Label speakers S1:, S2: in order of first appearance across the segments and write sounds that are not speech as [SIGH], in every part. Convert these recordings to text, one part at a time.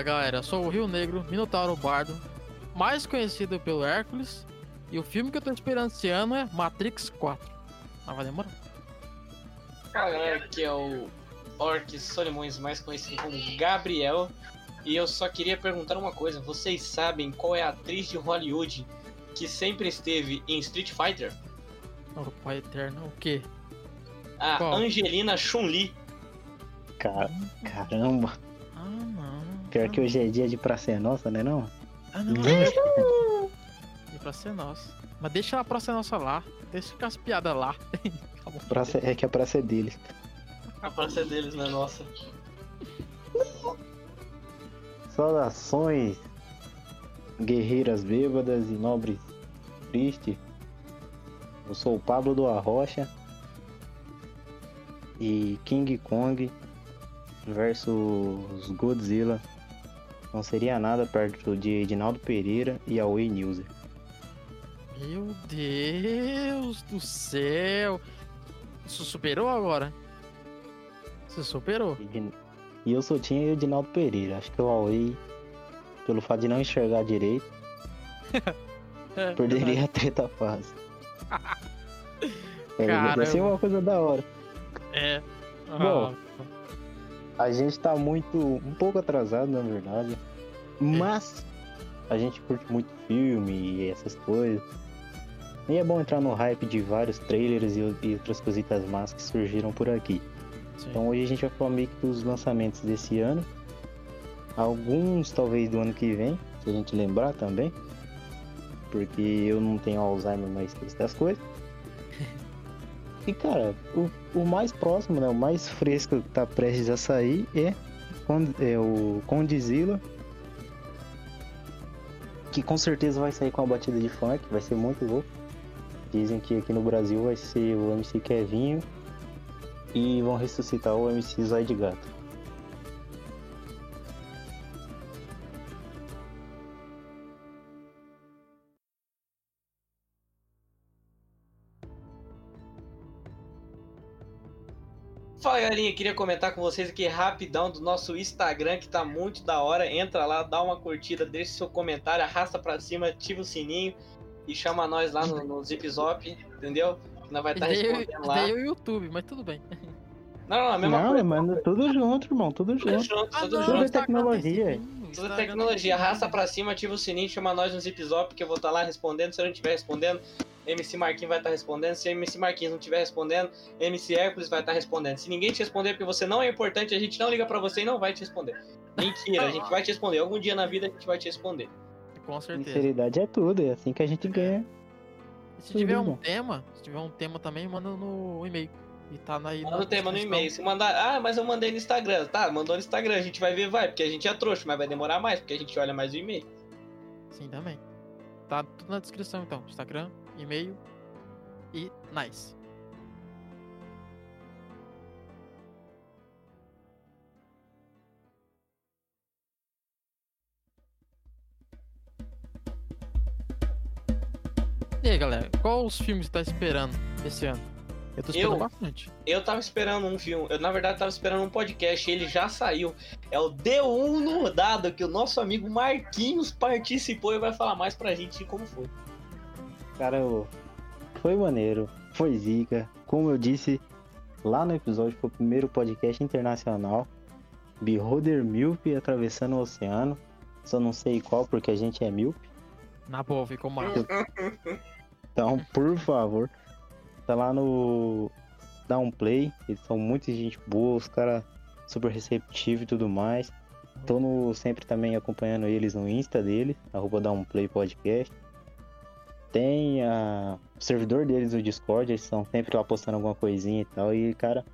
S1: Fala galera, eu sou o Rio Negro, Minotauro Bardo, mais conhecido pelo Hércules, e o filme que eu tô esperando esse ano é Matrix 4. Mas vai demorar.
S2: Galera, aqui é o Orc Solimões, mais conhecido como Gabriel, e eu só queria perguntar uma coisa: vocês sabem qual é a atriz de Hollywood que sempre esteve em Street Fighter?
S1: O pai eterno, o quê?
S2: A
S1: Qual?
S2: Angelina Chun-Li.
S3: Ca- Caramba.
S1: Não.
S3: Pior
S1: ah,
S3: que hoje é dia de pra ser nossa, né não?
S1: Ah, não. E pra ser nossa. Mas deixa a pra ser nossa lá. Deixa ficar as piadas lá. [LAUGHS]
S3: Praça, é que a praça é deles.
S2: A praça deles, não é nossa.
S3: Saudações, guerreiras bêbadas e nobres tristes. Eu sou o Pablo do Arrocha. E King Kong versus Godzilla não seria nada perto de Edinaldo Pereira e Away News.
S1: Meu Deus do céu. Isso superou agora? Você superou?
S3: E eu só tinha Edinaldo Pereira. Acho que o Away, pelo fato de não enxergar direito,
S1: É, [LAUGHS]
S3: perderia a treta fácil. [LAUGHS] É,
S1: Caramba.
S3: Vai ser uma coisa da hora.
S1: É.
S3: Bom.
S1: Ah,
S3: A gente tá muito. um pouco atrasado, na verdade. Mas a gente curte muito filme e essas coisas. E é bom entrar no hype de vários trailers e, e outras cositas más que surgiram por aqui.
S1: sim.
S3: Então hoje a gente vai falar meio que dos lançamentos desse ano. Alguns talvez do ano que vem, se a gente lembrar também. Porque eu não tenho Alzheimer, mas esqueço das coisas. E cara, o, o mais próximo, né? O mais fresco que tá prestes a sair é, é o Condzilla. Que com certeza vai sair com a batida de funk, vai ser muito louco. Dizem que aqui no Brasil vai ser o MC Kevinho e vão ressuscitar o MC Zóio de Gato.
S2: Galerinha, queria comentar com vocês aqui rapidão do nosso Instagram que tá muito da hora. Entra lá, dá uma curtida, deixa seu comentário, arrasta pra cima, ativa o sininho e chama nós lá no, no Zip Zop, entendeu? Que nós vai estar
S1: Daí
S2: respondendo lá.
S1: daí o YouTube, mas tudo bem.
S2: Não, não, a mesma
S3: Não,
S2: coisa.
S3: manda tudo junto, irmão, tudo
S2: Tudo
S3: junto.
S2: junto,
S1: Ah,
S2: tudo
S1: não,
S3: Tudo é
S2: junto.
S3: Tecnologia.
S2: Tudo é tecnologia, arrasta pra cima, ativa o sininho, chama nós no Zip Zop, que eu vou estar lá respondendo. Se eu não estiver respondendo, MC Marquinhos vai estar respondendo. Se MC Marquinhos não estiver respondendo, MC Hércules vai estar respondendo. Se ninguém te responder porque você não é importante, a gente não liga pra você e não vai te responder. Mentira, a gente vai te responder. Algum dia na vida a gente vai te responder.
S1: Com certeza.
S3: Sinceridade é tudo, é assim que a gente ganha.
S1: E se tiver um tema, se tiver um tema também, manda no e-mail. E tá aí
S2: Manda
S1: na
S2: o tema no e-mail. Se mandar, ah, mas eu mandei no Instagram. Tá, mandou no Instagram, a gente vai ver, vai, porque a gente é trouxa, mas vai demorar mais, porque a gente olha mais o e-mail.
S1: Sim, também. Tá tudo na descrição então. Instagram, e-mail e nice. E aí, galera, qual os filmes você tá esperando esse ano? Eu tô esperando
S2: Eu?
S1: bastante.
S2: Eu tava esperando um filme, eu na verdade tava esperando um podcast, ele já saiu. É o D1 no Dado, que o nosso amigo Marquinhos participou e vai falar mais pra gente como foi.
S3: Cara, eu- foi maneiro, foi zica. Como eu disse lá no episódio, foi o primeiro podcast internacional. Beholder Milp atravessando o oceano. Só não sei qual, porque a gente é Milp.
S1: Na boa, ficou massa. [LAUGHS]
S3: Então, por favor, tá lá no Dá um play. Eles são muito gente boa, os caras super receptivos e tudo mais. Tô no, sempre também acompanhando eles no Insta dele, arroba Dá um play podcast. Tem a, o servidor deles no Discord, eles estão sempre lá postando alguma coisinha e tal. E, cara,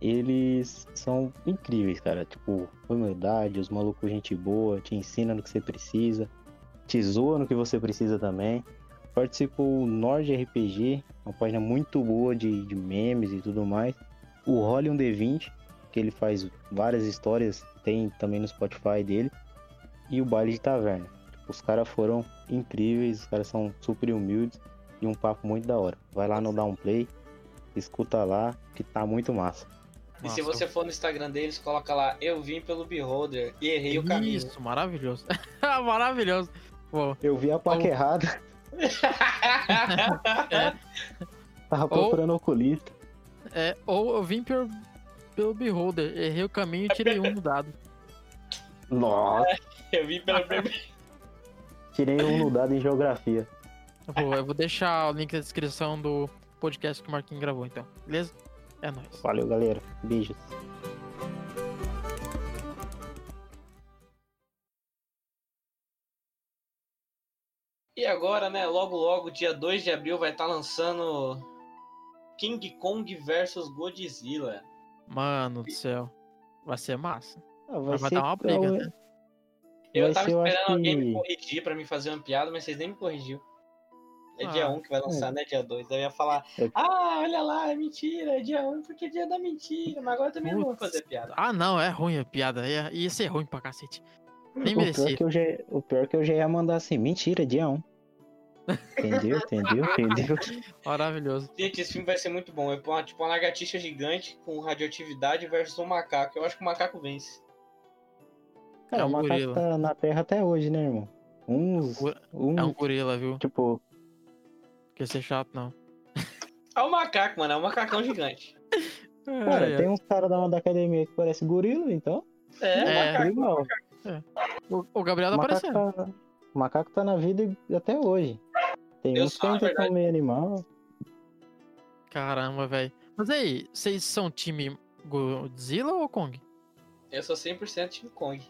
S3: eles são incríveis, cara. Tipo, humildade, os malucos, gente boa, te ensina no que você precisa, te zoa no que você precisa também. Participou o Nord RPG, uma página muito boa de, de memes e tudo mais. O Role um D20, que ele faz várias histórias, tem também no Spotify dele. E o baile de taverna. Os caras foram incríveis, os caras são super humildes e um papo muito da hora. Vai lá no Downplay, escuta lá, que tá muito massa.
S2: E se você for no Instagram deles, coloca lá, eu vim pelo Beholder e errei o caminho.
S1: Isso, maravilhoso. [LAUGHS] maravilhoso. Pô,
S3: Eu vi a placa
S1: Oh.
S3: errada, [LAUGHS] [LAUGHS] tava
S1: Ou-
S3: procurando oculista.
S1: é, ou eu vim pelo, pelo Beholder, errei o caminho e tirei um no dado.
S3: Nossa,
S2: eu vim pelo
S3: tirei um no dado em geografia.
S1: Eu vou, eu vou deixar o link na descrição do podcast que o Marquinhos gravou, então. Beleza? É nóis.
S3: Valeu, galera. Beijos.
S2: E agora, né, logo logo, dia 2 de abril, vai estar lançando King Kong versus Godzilla.
S1: Mano do céu. Vai ser massa.
S3: Ah,
S1: Mas vai dar uma briga, né?
S2: Eu
S3: Vai
S2: tava
S3: ser, eu acho
S2: esperando alguém me
S3: que-
S2: corrigir pra me fazer uma piada, mas vocês nem me corrigiu. É
S1: Ah,
S2: dia 1 que vai lançar, né? Dia 2. Aí eu ia falar,
S3: É.
S2: ah, olha lá, é mentira, é dia 1 porque é dia da mentira. Mas agora também não vou
S1: Putz.
S2: fazer piada.
S1: Ah, não, é ruim a piada. Ia, ia ser ruim pra cacete. Nem
S3: O pior,
S1: merecia.
S3: que eu já, o pior que eu já ia mandar assim, mentira, dia 1. Entendeu? [LAUGHS] Entendeu? Entendeu?
S1: Maravilhoso.
S2: Gente, esse filme vai ser muito bom. É tipo uma lagartixa gigante com radioatividade versus um macaco. Eu acho que o macaco vence.
S3: Cara,
S1: É
S3: o
S1: um
S3: macaco
S1: gorila.
S3: tá na Terra até hoje, né, irmão? Uns. Um,
S1: É um gorila, viu?
S3: Tipo,
S1: Quer ser chato, não.
S2: É um macaco, mano. É um macacão gigante. [LAUGHS]
S3: cara,
S1: ai.
S3: tem uns caras da, da academia que parece gorila, então.
S2: É,
S1: É.
S2: macaco.
S3: Igual.
S1: O, o Gabriel
S3: O
S1: tá
S3: macaco
S1: aparecendo.
S3: tá, o macaco tá na vida e- até hoje. Tem
S2: Eu
S3: uns que ainda são meio animal.
S1: Caramba, velho. Mas aí, vocês são time Godzilla ou Kong?
S2: Eu sou 100% Team Kong.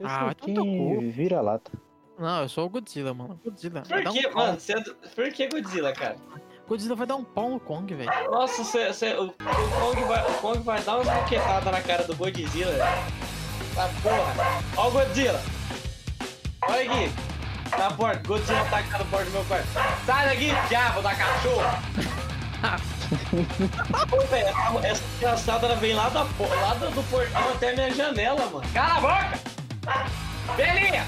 S3: Eu
S1: Ah,
S3: sou quem vira lata.
S1: Não, eu sou o Godzilla, mano. Godzilla.
S2: Por
S1: um
S2: que,
S1: pau.
S2: mano? Você é do- Por que Godzilla, cara?
S1: Godzilla vai dar um pau no Kong, velho.
S2: Nossa, cê- cê- o, o Kong vai, o Kong vai dar uma boquetada na cara do Godzilla. Tá porra. Ó o Godzilla. Olha aqui. Na porta. Godzilla tá aqui na porta do meu quarto. Sai daqui, diabo da cachorra. Pô, velho, essa- ela vem lá, da, lá do, do portão até a minha janela, mano. Cala a boca! Belinha!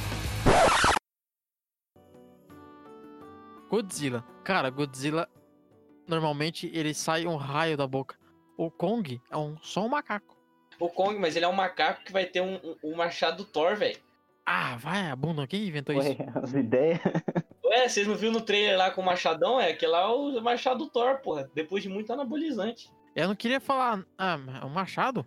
S1: Godzilla. Cara, Godzilla. Normalmente ele sai um raio da boca. O Kong é um, só um macaco.
S2: O Kong, mas ele é um macaco que vai ter um, um, um machado do Thor, velho.
S1: Ah, vai, a bunda. Quem inventou isso?
S3: Ué, as ideias. [LAUGHS]
S2: Ué, vocês não viram no trailer lá com o machadão? É aquele lá é o machado do Thor, porra. Depois de muito anabolizante.
S1: Eu não queria falar. Ah, é um machado?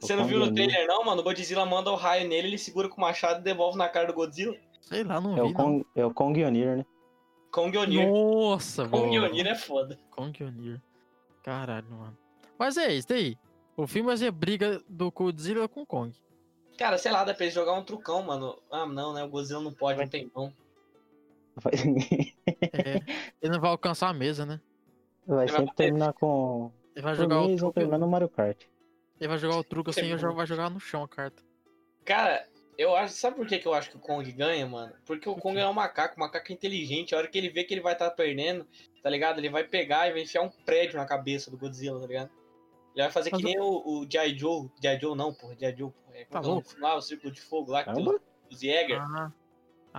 S2: Você não viu no
S3: é
S2: trailer não, mano? O Godzilla manda o raio nele, ele segura com o machado e devolve na cara do Godzilla.
S1: Sei lá, não
S3: É
S1: vi.
S3: o Kong, é o Kong Onir, né?
S2: Kong
S1: não.
S2: Onir.
S1: Nossa,
S2: Kong
S1: mano.
S2: Onir é foda.
S1: Kong Onir. Caralho, mano. Mas é isso daí. O filme vai ser briga do Godzilla com o Kong.
S2: Cara, sei lá, dá pra eles jogar um trucão, mano. Ah, não, né? O Godzilla não pode, não tem mão.
S3: Vai,
S1: É, ele não vai alcançar a mesa, né?
S3: vai
S2: vai
S3: sempre
S2: bater.
S3: terminar com.
S1: Ele vai jogar o truque.
S3: terminar no Mario Kart.
S1: Ele vai jogar o truque assim e
S2: Terminou.
S1: vai jogar no chão a carta.
S2: Cara, eu acho. Sabe por que, que eu acho que o Kong ganha, mano? Porque o Kong é um macaco, um macaco inteligente. A hora que ele vê que ele vai estar perdendo, tá ligado? Ele vai pegar e vai enfiar um prédio na cabeça do Godzilla, tá ligado? Ele vai fazer
S1: Mas
S2: que nem o, o G.I. Joe. G.I. Joe não, porra. G.I. Joe, porra. É,
S1: Tá
S2: é o
S1: louco?
S2: lá, o Círculo de Fogo lá, que
S3: Caramba.
S2: tu- os Jäger.
S1: Ah.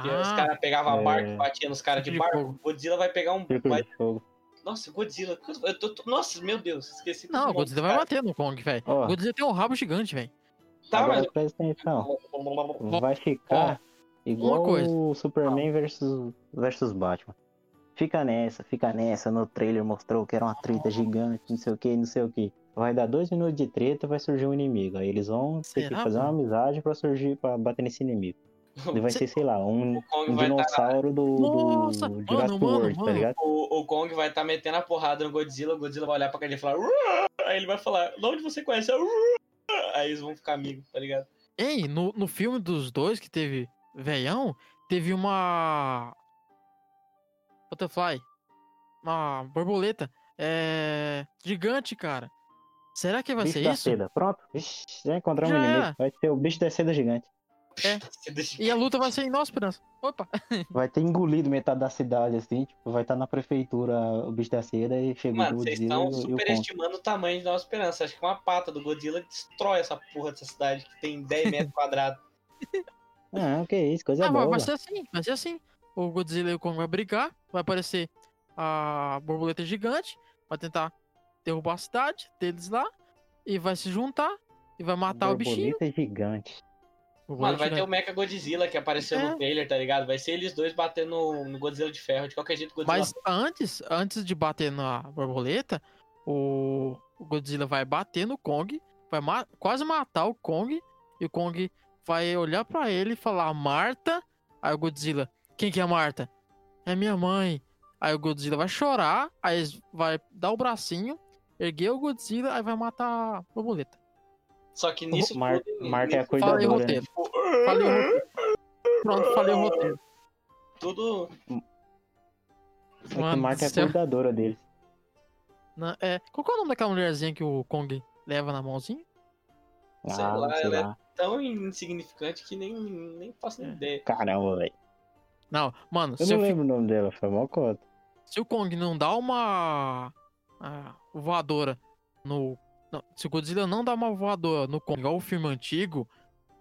S2: que os
S1: Ah,
S2: caras pegavam a
S3: É.
S2: barca e batiam nos caras de barco. O Godzilla vai pegar um.
S3: Círculo
S2: vai-
S3: de fogo.
S2: Nossa, Godzilla. eu tô- tô- Nossa, meu Deus, esqueci
S1: não, o Godzilla
S2: dos
S1: vai bater no Kong, velho.
S3: Ó.
S1: O Godzilla tem um rabo gigante, velho.
S2: Tá,
S3: Agora
S2: mas.
S3: presta atenção. Vai ficar igual
S1: coisa.
S3: o Superman versus, versus Batman. Fica nessa, fica nessa. No trailer mostrou que era uma treta gigante, não sei o que, não sei o que. Vai dar dois minutos de treta vai surgir um inimigo. Aí eles vão ter que
S1: Será,
S3: fazer uma
S1: mano?
S3: amizade pra surgir, pra bater nesse inimigo. Ele vai
S1: Cê-
S3: ser, sei lá, um, um
S2: tá-
S3: dinossauro do,
S1: Nossa,
S3: do
S1: mano,
S3: Jurassic
S1: mano,
S3: World, tá
S1: mano.
S3: ligado?
S2: O, o Kong vai estar metendo a porrada no Godzilla, o Godzilla vai olhar pra cara e falar. "Uah!" Aí ele vai falar, de onde você conhece? a Uah?" Aí eles vão ficar amigos, tá ligado?
S1: Ei, no, no filme dos dois que teve veião, teve uma. Butterfly. Uma borboleta. É. Gigante, cara. Será que vai
S3: bicho
S1: ser
S3: da
S1: isso?
S3: seda. Pronto. Vixe, já encontramos
S1: Já
S3: o inimigo. Vai ser o bicho da seda gigante.
S1: É. [LAUGHS] E a luta vai ser em nossa esperança. Opa! [LAUGHS]
S3: Vai ter engolido metade da cidade, assim, tipo, vai estar na prefeitura o bicho da seda e chega
S2: Mano,
S3: o
S2: vocês
S3: Godzilla
S2: estão superestimando o tamanho de Nova Esperança. Acho que uma pata do Godzilla destrói essa porra dessa cidade que tem 10 [LAUGHS] metros quadrados.
S3: Ah, que isso, coisa
S1: Ah, vai,
S3: boa.
S1: vai ser assim, vai ser assim. O Godzilla e o Kong vai brigar, vai aparecer a borboleta gigante, vai tentar derrubar a cidade deles lá, e vai se juntar, e vai matar o bichinho.
S3: Borboleta gigante.
S2: Mano, vai ter o
S1: Borboleta
S2: Mecha Godzilla que apareceu
S1: É.
S2: no trailer, tá ligado? Vai ser eles dois batendo no, Godzilla de ferro. De qualquer jeito, o Godzilla
S1: Mas antes, antes de bater na borboleta, o, o Godzilla vai bater no Kong, vai ma- quase matar o Kong, e o Kong vai olhar pra ele e falar, Marta. Aí o Godzilla, quem que é a Marta? É minha mãe. Aí o Godzilla vai chorar, aí vai dar o bracinho, erguer o Godzilla, aí vai matar a borboleta.
S2: Só que nisso
S3: Mar-
S2: tudo,
S3: Marta é a
S1: Fala aí o
S3: cuidadora, né?
S1: roteiro. Falei o roteiro. Pronto, falei o roteiro.
S2: tudo.
S3: É que
S1: Mano
S3: Marta é
S1: céu.
S3: cuidadora deles.
S1: Na- é, qual que é o nome daquela mulherzinha que o Kong leva na mãozinha?
S2: Sei
S3: ah,
S2: lá,
S3: sei
S2: ela é-
S3: lá.
S2: tão insignificante que nem, nem faço
S1: É.
S2: ideia.
S3: Caramba, velho.
S1: Não, mano,
S3: Eu
S1: se,
S3: não
S1: fi-
S3: lembro o nome dela, foi mó cota.
S1: se o Kong não dá uma ah, voadora no. Não, se o Godzilla não dá uma voadora no Kong, igual o filme antigo,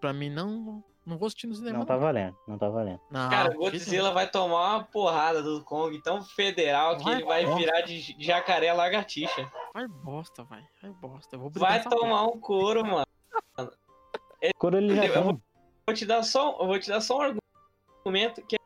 S1: pra mim não. Não vou assistir no cinema.
S3: Não tá valendo, não tá valendo.
S1: Não,
S2: Cara, o
S1: jeito
S2: Godzilla vai tomar uma porrada do Kong tão federal que
S1: Vai,
S2: ele vai
S1: vai.
S2: virar de jacaré lagartixa.
S1: Vai bosta, vai. Vai bosta. Eu vou
S2: Vai tomar um couro, mano. [LAUGHS]
S3: Quando ele já
S2: Eu vou- Vou te dar só, eu vou te dar só um argumento que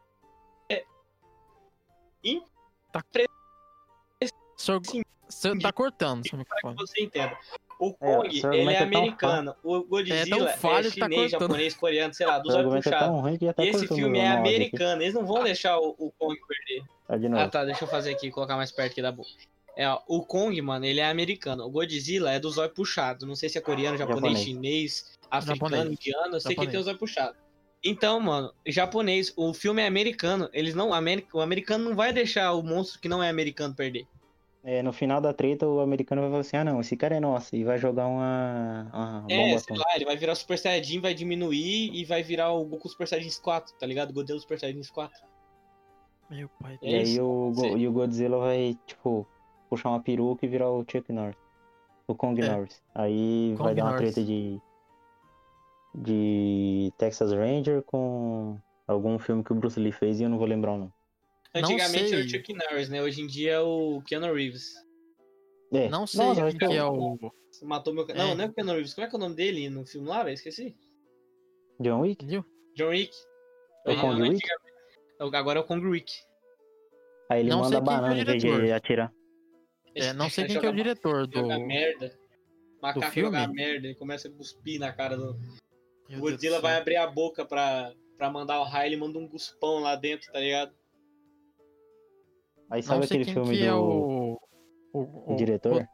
S1: Senhor-
S2: Sim.
S1: Você tá cortando seu
S2: para que
S1: microfone.
S2: você entenda. O
S3: É,
S2: Kong,
S3: seu
S2: ele é
S3: é tão
S2: americano. O Godzilla é,
S1: falho que tá
S2: chinês,
S1: cortando.
S2: japonês, coreano, sei lá, dos olhos
S3: é
S2: puxados.
S3: tá
S2: E esse filme é
S3: áudio aqui.
S2: americano. Eles não vão deixar o, o Kong perder.
S3: Tá de novo.
S2: Ah, tá. Deixa eu fazer aqui, colocar mais perto aqui da boca. É, ó, o Kong, mano, ele é americano. O Godzilla é dos olhos puxados. Não sei se é coreano, japonês,
S3: Japonês.
S2: chinês, africano,
S1: Japonês.
S2: indiano. Eu sei que tem os olhos puxados. Então, mano, japonês, o filme é americano. Eles não. O americano não vai deixar o monstro que não é americano perder.
S3: É, no final da treta, o americano vai falar assim: ah, não, esse cara é nosso. E vai jogar uma, uma
S2: É,
S3: bomba
S2: sei lá, ele vai virar Super Saiyajin, vai diminuir e vai virar o Goku Super Saiyajin 4, tá ligado? Godzilla Super Saiyajin 4.
S1: Meu pai.
S2: É
S3: E aí
S2: isso.
S3: o, Go- e o Godzilla vai, tipo, puxar uma peruca e virar o Chuck Norris. O Kong
S1: É.
S3: Norris. Aí vai
S1: Kong
S3: dar uma
S1: Norris.
S3: treta de. de Texas Ranger com algum filme que o Bruce Lee fez e eu não vou lembrar o nome.
S2: Antigamente era o. Chuck Norris, né? Hoje em dia é o Keanu Reeves.
S3: É.
S1: Não sei
S3: Nossa,
S1: quem
S3: acho
S1: que
S3: que
S1: é
S3: é
S1: o.
S2: Matou meu.
S1: É.
S2: Não, não é o Keanu Reeves. Como é que é o nome dele no filme lá, velho? Esqueci.
S3: John Wick?
S2: John Wick.
S3: É o Kong Wick?
S2: antigamente- Agora é o Kong Wick.
S3: Aí ele
S1: Não
S3: manda
S1: que é
S3: banana em vez de atirar.
S1: É, não sei quem que é o diretor do.
S2: Joga merda. Macaco
S1: filme?
S2: joga merda. Ele começa a cuspir na cara do.
S1: Meu
S2: Godzilla
S1: do
S2: vai abrir a boca pra, pra mandar o raio, ele manda um guspão lá dentro, tá ligado?
S3: Aí
S1: Não
S3: sabe
S1: sei
S3: aquele
S1: quem
S3: filme
S1: que é
S3: do
S1: o, o,
S3: o diretor?
S1: o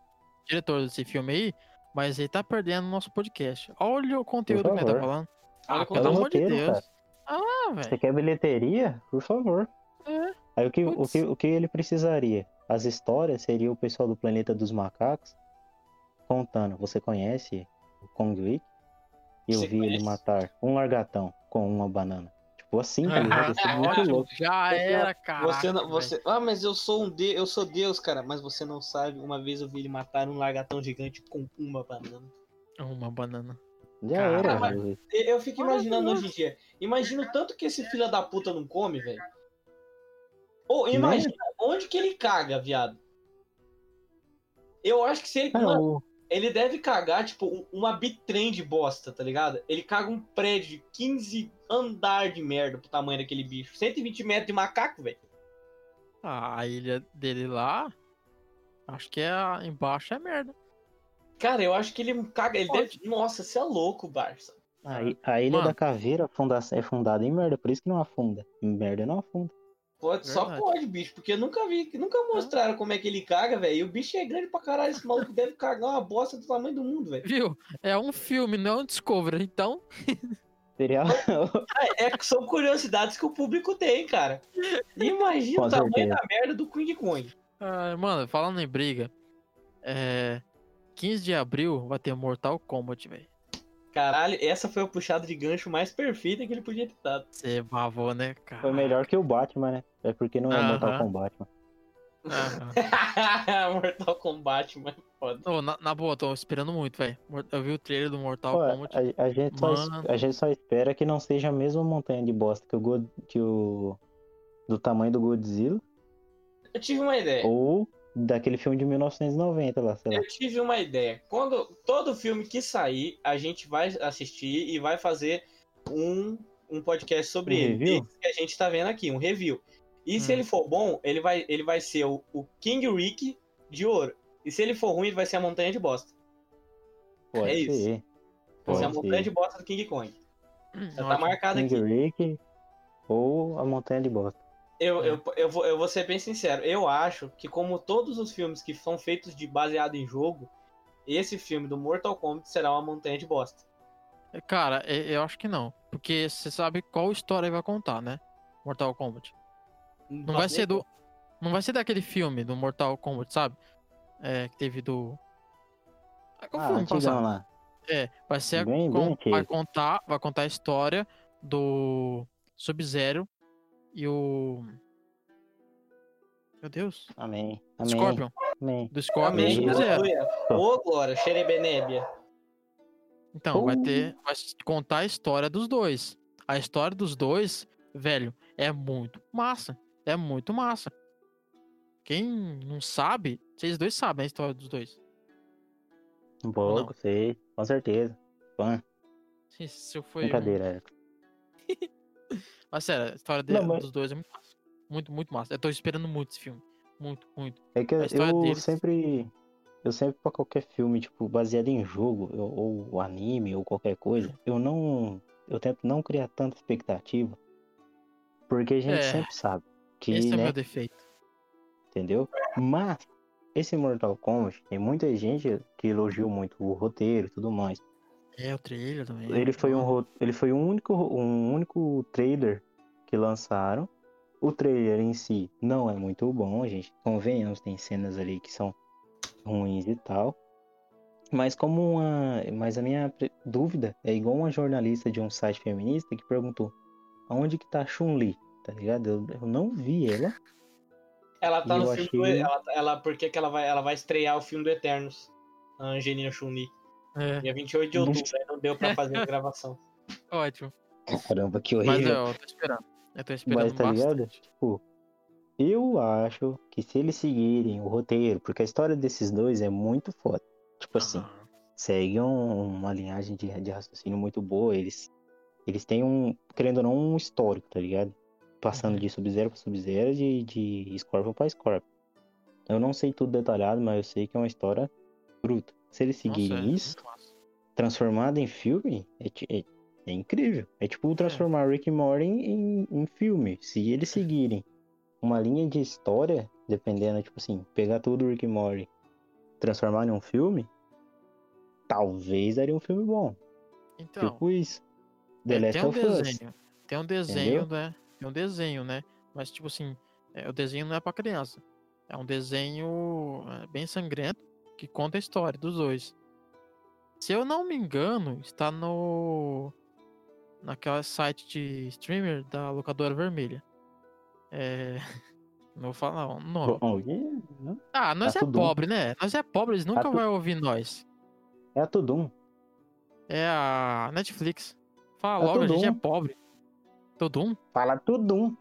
S1: diretor desse filme aí, mas ele tá perdendo o nosso podcast. Olha o conteúdo que ele tá falando. Ah, pelo amor de Deus.
S3: cara.
S1: Ah,
S3: Você quer bilheteria? Por favor.
S1: É.
S3: Aí o que, o, que, o que ele precisaria? As histórias seria o pessoal do Planeta dos Macacos contando. Você conhece o Kong Wick? Eu
S2: Você
S3: vi ele
S2: conhece?
S3: matar um largatão com uma banana. Tipo assim, tá ligado? Isso é muito louco.
S1: Já era, cara.
S2: Você não, você, ah, mas eu sou um de, eu sou Deus, cara. Mas você não sabe. Uma vez eu vi ele matar um largatão gigante com uma banana.
S1: Uma banana.
S3: Já era.
S2: mas-
S3: velho.
S2: Eu fico imaginando hoje em dia. Imagina o tanto que esse filho da puta não come, velho. Ou imagina onde que ele caga, viado. Eu acho que se ele.
S3: O-
S2: ele deve cagar, tipo, um- uma bitrem de bosta, tá ligado? Ele caga um prédio de 15 andar de merda pro tamanho daquele bicho. 120 metros de macaco, velho.
S1: Ah, a ilha dele lá, acho que é a- embaixo é merda.
S2: Cara, eu acho que ele caga. Ele
S1: Pode.
S2: deve. Nossa, você é louco, Barça.
S3: a, a Ilha
S1: Mano.
S3: da Caveira funda- é fundada em merda, por isso que não afunda. Merda não afunda.
S2: Pode, só pode, bicho, porque eu nunca vi, nunca mostraram como é que ele caga, velho. E o bicho é grande pra caralho. Esse maluco deve cagar uma bosta do tamanho do mundo, velho.
S1: Viu? É um filme, não é um Discovery. Então,
S3: Seria. [LAUGHS]
S2: É, é que são curiosidades que o público tem, cara. Imagina
S3: Com
S2: o tamanho
S3: certeza.
S2: da merda do King Kong.
S1: ah, mano, falando em briga, é. 15 de abril vai ter Mortal Kombat, velho.
S2: Caralho, essa foi a puxada de gancho mais perfeita que ele podia ter dado.
S1: Você bavou, né, cara?
S3: Foi melhor que o Batman, né? É porque não é
S1: Aham.
S3: Mortal Kombat. mano. [LAUGHS]
S2: Mortal Kombat, mano. Foda.
S1: Ô, na, na boa, tô esperando muito, velho. Eu vi o trailer do Mortal
S3: Pô,
S1: Kombat.
S3: a, a gente só, a gente só espera que não seja a mesma montanha de bosta que o, God, que o do tamanho do Godzilla
S2: Eu tive uma ideia.
S3: ou daquele filme de 1990 lá, sei lá.
S2: Eu tive uma ideia. Quando todo filme que sair, a gente vai assistir e vai fazer um, um podcast sobre
S3: Um
S2: ele.
S3: review?
S2: Que a gente tá vendo aqui, um review. E se
S1: Hum.
S2: ele for bom, ele vai, ele vai ser o, o King Rick de ouro. E se ele for ruim, ele vai ser a montanha de bosta.
S3: Pode
S2: é isso.
S3: ser.
S2: Vai
S3: Pode
S2: ser a montanha
S3: ser.
S2: de bosta do King Kong.
S1: Hum,
S2: Já tá marcado
S3: King
S2: aqui.
S3: Rick ou a montanha de bosta.
S2: Eu,
S1: É.
S2: eu, eu, vou, eu vou ser bem sincero. Eu acho que, como todos os filmes que são feitos de baseado em jogo, esse filme do Mortal Kombat será uma montanha de bosta.
S1: Cara, eu acho que não. Porque você sabe qual história ele vai contar, né? Mortal Kombat. Não vai ser do. Não vai ser daquele filme do Mortal Kombat, sabe? É, que teve do. Ah, Qual
S3: Ah,
S1: filme passado?
S3: lá.
S1: É, vai ser a-
S3: Bem-
S1: com-
S3: bem
S1: vai contar, vai contar a história do Sub-Zero e o Meu Deus,
S3: Amém. Amém.
S1: Scorpion,
S3: Amém.
S1: do Scorpion e
S2: Amém,
S1: do Sub-Zero.
S2: Ô, Glória, Xerebenébia.
S1: Então, vai
S3: Oh.
S1: ter, vai contar a história dos dois. A história dos dois, velho, é muito massa. É muito massa. Quem não sabe, vocês dois sabem a história dos dois.
S3: Um pouco, sei. Com certeza. Fã.
S1: Se, se eu fui.
S3: Brincadeira. [LAUGHS]
S1: Mas sério, a história de-
S3: Não, mas-
S1: dos dois é muito massa. Muito, muito massa. Eu tô esperando muito esse filme. Muito, muito.
S3: É que eu
S1: deles-
S3: sempre. Eu sempre, pra qualquer filme, tipo, baseado em jogo, eu- ou anime, ou qualquer coisa, eu não. Eu tento não criar tanta expectativa. Porque a gente
S1: É.
S3: sempre sabe que,
S1: Esse é
S3: né,
S1: meu defeito.
S3: entendeu? Mas, esse Mortal Kombat, tem muita gente que elogiou muito o roteiro e tudo mais.
S1: É, o trailer também.
S3: Ele foi um, ele foi um único, um único trailer que lançaram. O trailer em si não é muito bom, gente convenhamos, tem cenas ali que são ruins e tal. Mas como uma, mas a minha dúvida é igual uma jornalista de um site feminista que perguntou: "Aonde que tá a Chun-Li?", tá ligado? Eu, eu não vi ela.
S2: Ela tá no filme
S3: achei-
S2: do. Ela, ela, porque que ela vai, ela vai estrear o filme do Eternos. A Angelina Chun-Li.
S1: É,
S2: Dia 28 de outubro, aí não deu pra fazer a gravação. [LAUGHS]
S1: ótimo.
S3: Caramba, que
S1: Mas
S3: horrível.
S1: eu tô esperando. Eu tô esperando
S3: Mas tá
S1: bastante.
S3: ligado? Tipo, eu acho que se eles seguirem o roteiro, porque a história desses dois é muito foda. Tipo assim,
S1: Aham.
S3: segue um- uma linhagem de, de raciocínio muito boa. Eles, eles têm um, querendo ou não, um histórico, tá ligado? Passando
S1: Uhum.
S3: de Sub-Zero pra Sub-Zero, de, de Scorpion pra Scorpion. Eu não sei tudo detalhado, mas eu sei que é uma história bruta. Se eles
S1: Nossa,
S3: seguirem
S1: é
S3: isso,
S1: massa.
S3: transformado em filme, é, é- é incrível. É tipo transformar Rick e Morty em, em filme. Se eles seguirem uma linha de história, dependendo, tipo assim, pegar tudo Rick e Morty, transformar em um filme, talvez daria um filme bom.
S1: Então,
S3: tipo isso. The
S1: é,
S3: Last
S1: tem um
S3: of Us.
S1: desenho. Tem um desenho, né? Tem um desenho, né? Mas, tipo assim, é, o desenho não é pra criança. É um desenho é, bem sangrento que conta a história dos dois. Se eu não me engano, está no. naquela site de streamer da locadora vermelha. É. [LAUGHS] Não vou falar o nome.
S3: Bom, e-
S1: Ah, nós é
S3: tudo.
S1: pobre, né? Nós é pobre, eles nunca
S3: tu-
S1: vão ouvir nós.
S3: É a Tudum.
S1: É a Netflix. Fala
S3: É
S1: logo, a gente é pobre. Tudum?
S3: Fala Tudum.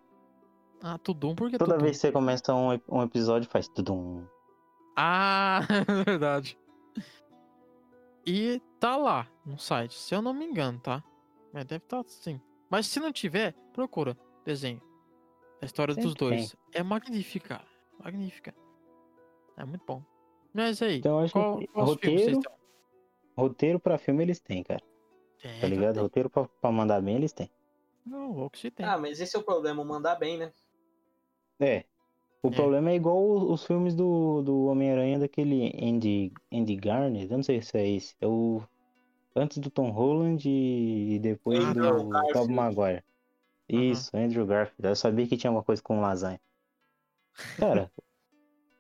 S1: Ah, Tudum, por que
S3: Toda
S1: Tudum?
S3: vez que você começa um, um episódio, faz Tudum.
S1: Ah, [LAUGHS] é verdade. E tá lá no site, se eu não me engano, tá? Mas deve estar sim. Mas se não tiver, procura desenho. A história dos
S3: Sempre
S1: dois. É magnífica. Magnífica. É muito bom. Mas aí,
S3: Então, acho
S1: qual,
S3: que roteiro, roteiro pra filme eles têm, cara.
S1: Tem,
S3: Tá ligado?
S1: Tem.
S3: Roteiro pra, pra mandar bem eles têm.
S1: Não, se tem.
S2: Ah, mas esse é o problema, mandar bem, né?
S3: É. O
S1: É.
S3: problema é igual os, os filmes do, do Homem-Aranha daquele Andy, Andy Garner. Eu não sei se é esse. É o. Antes do Tom Holland e depois
S1: Ah,
S3: do
S2: não,
S3: Tobey. Maguire.
S1: Aham.
S3: Isso, Andrew Garfield. Eu sabia que tinha uma coisa com lasanha. Cara,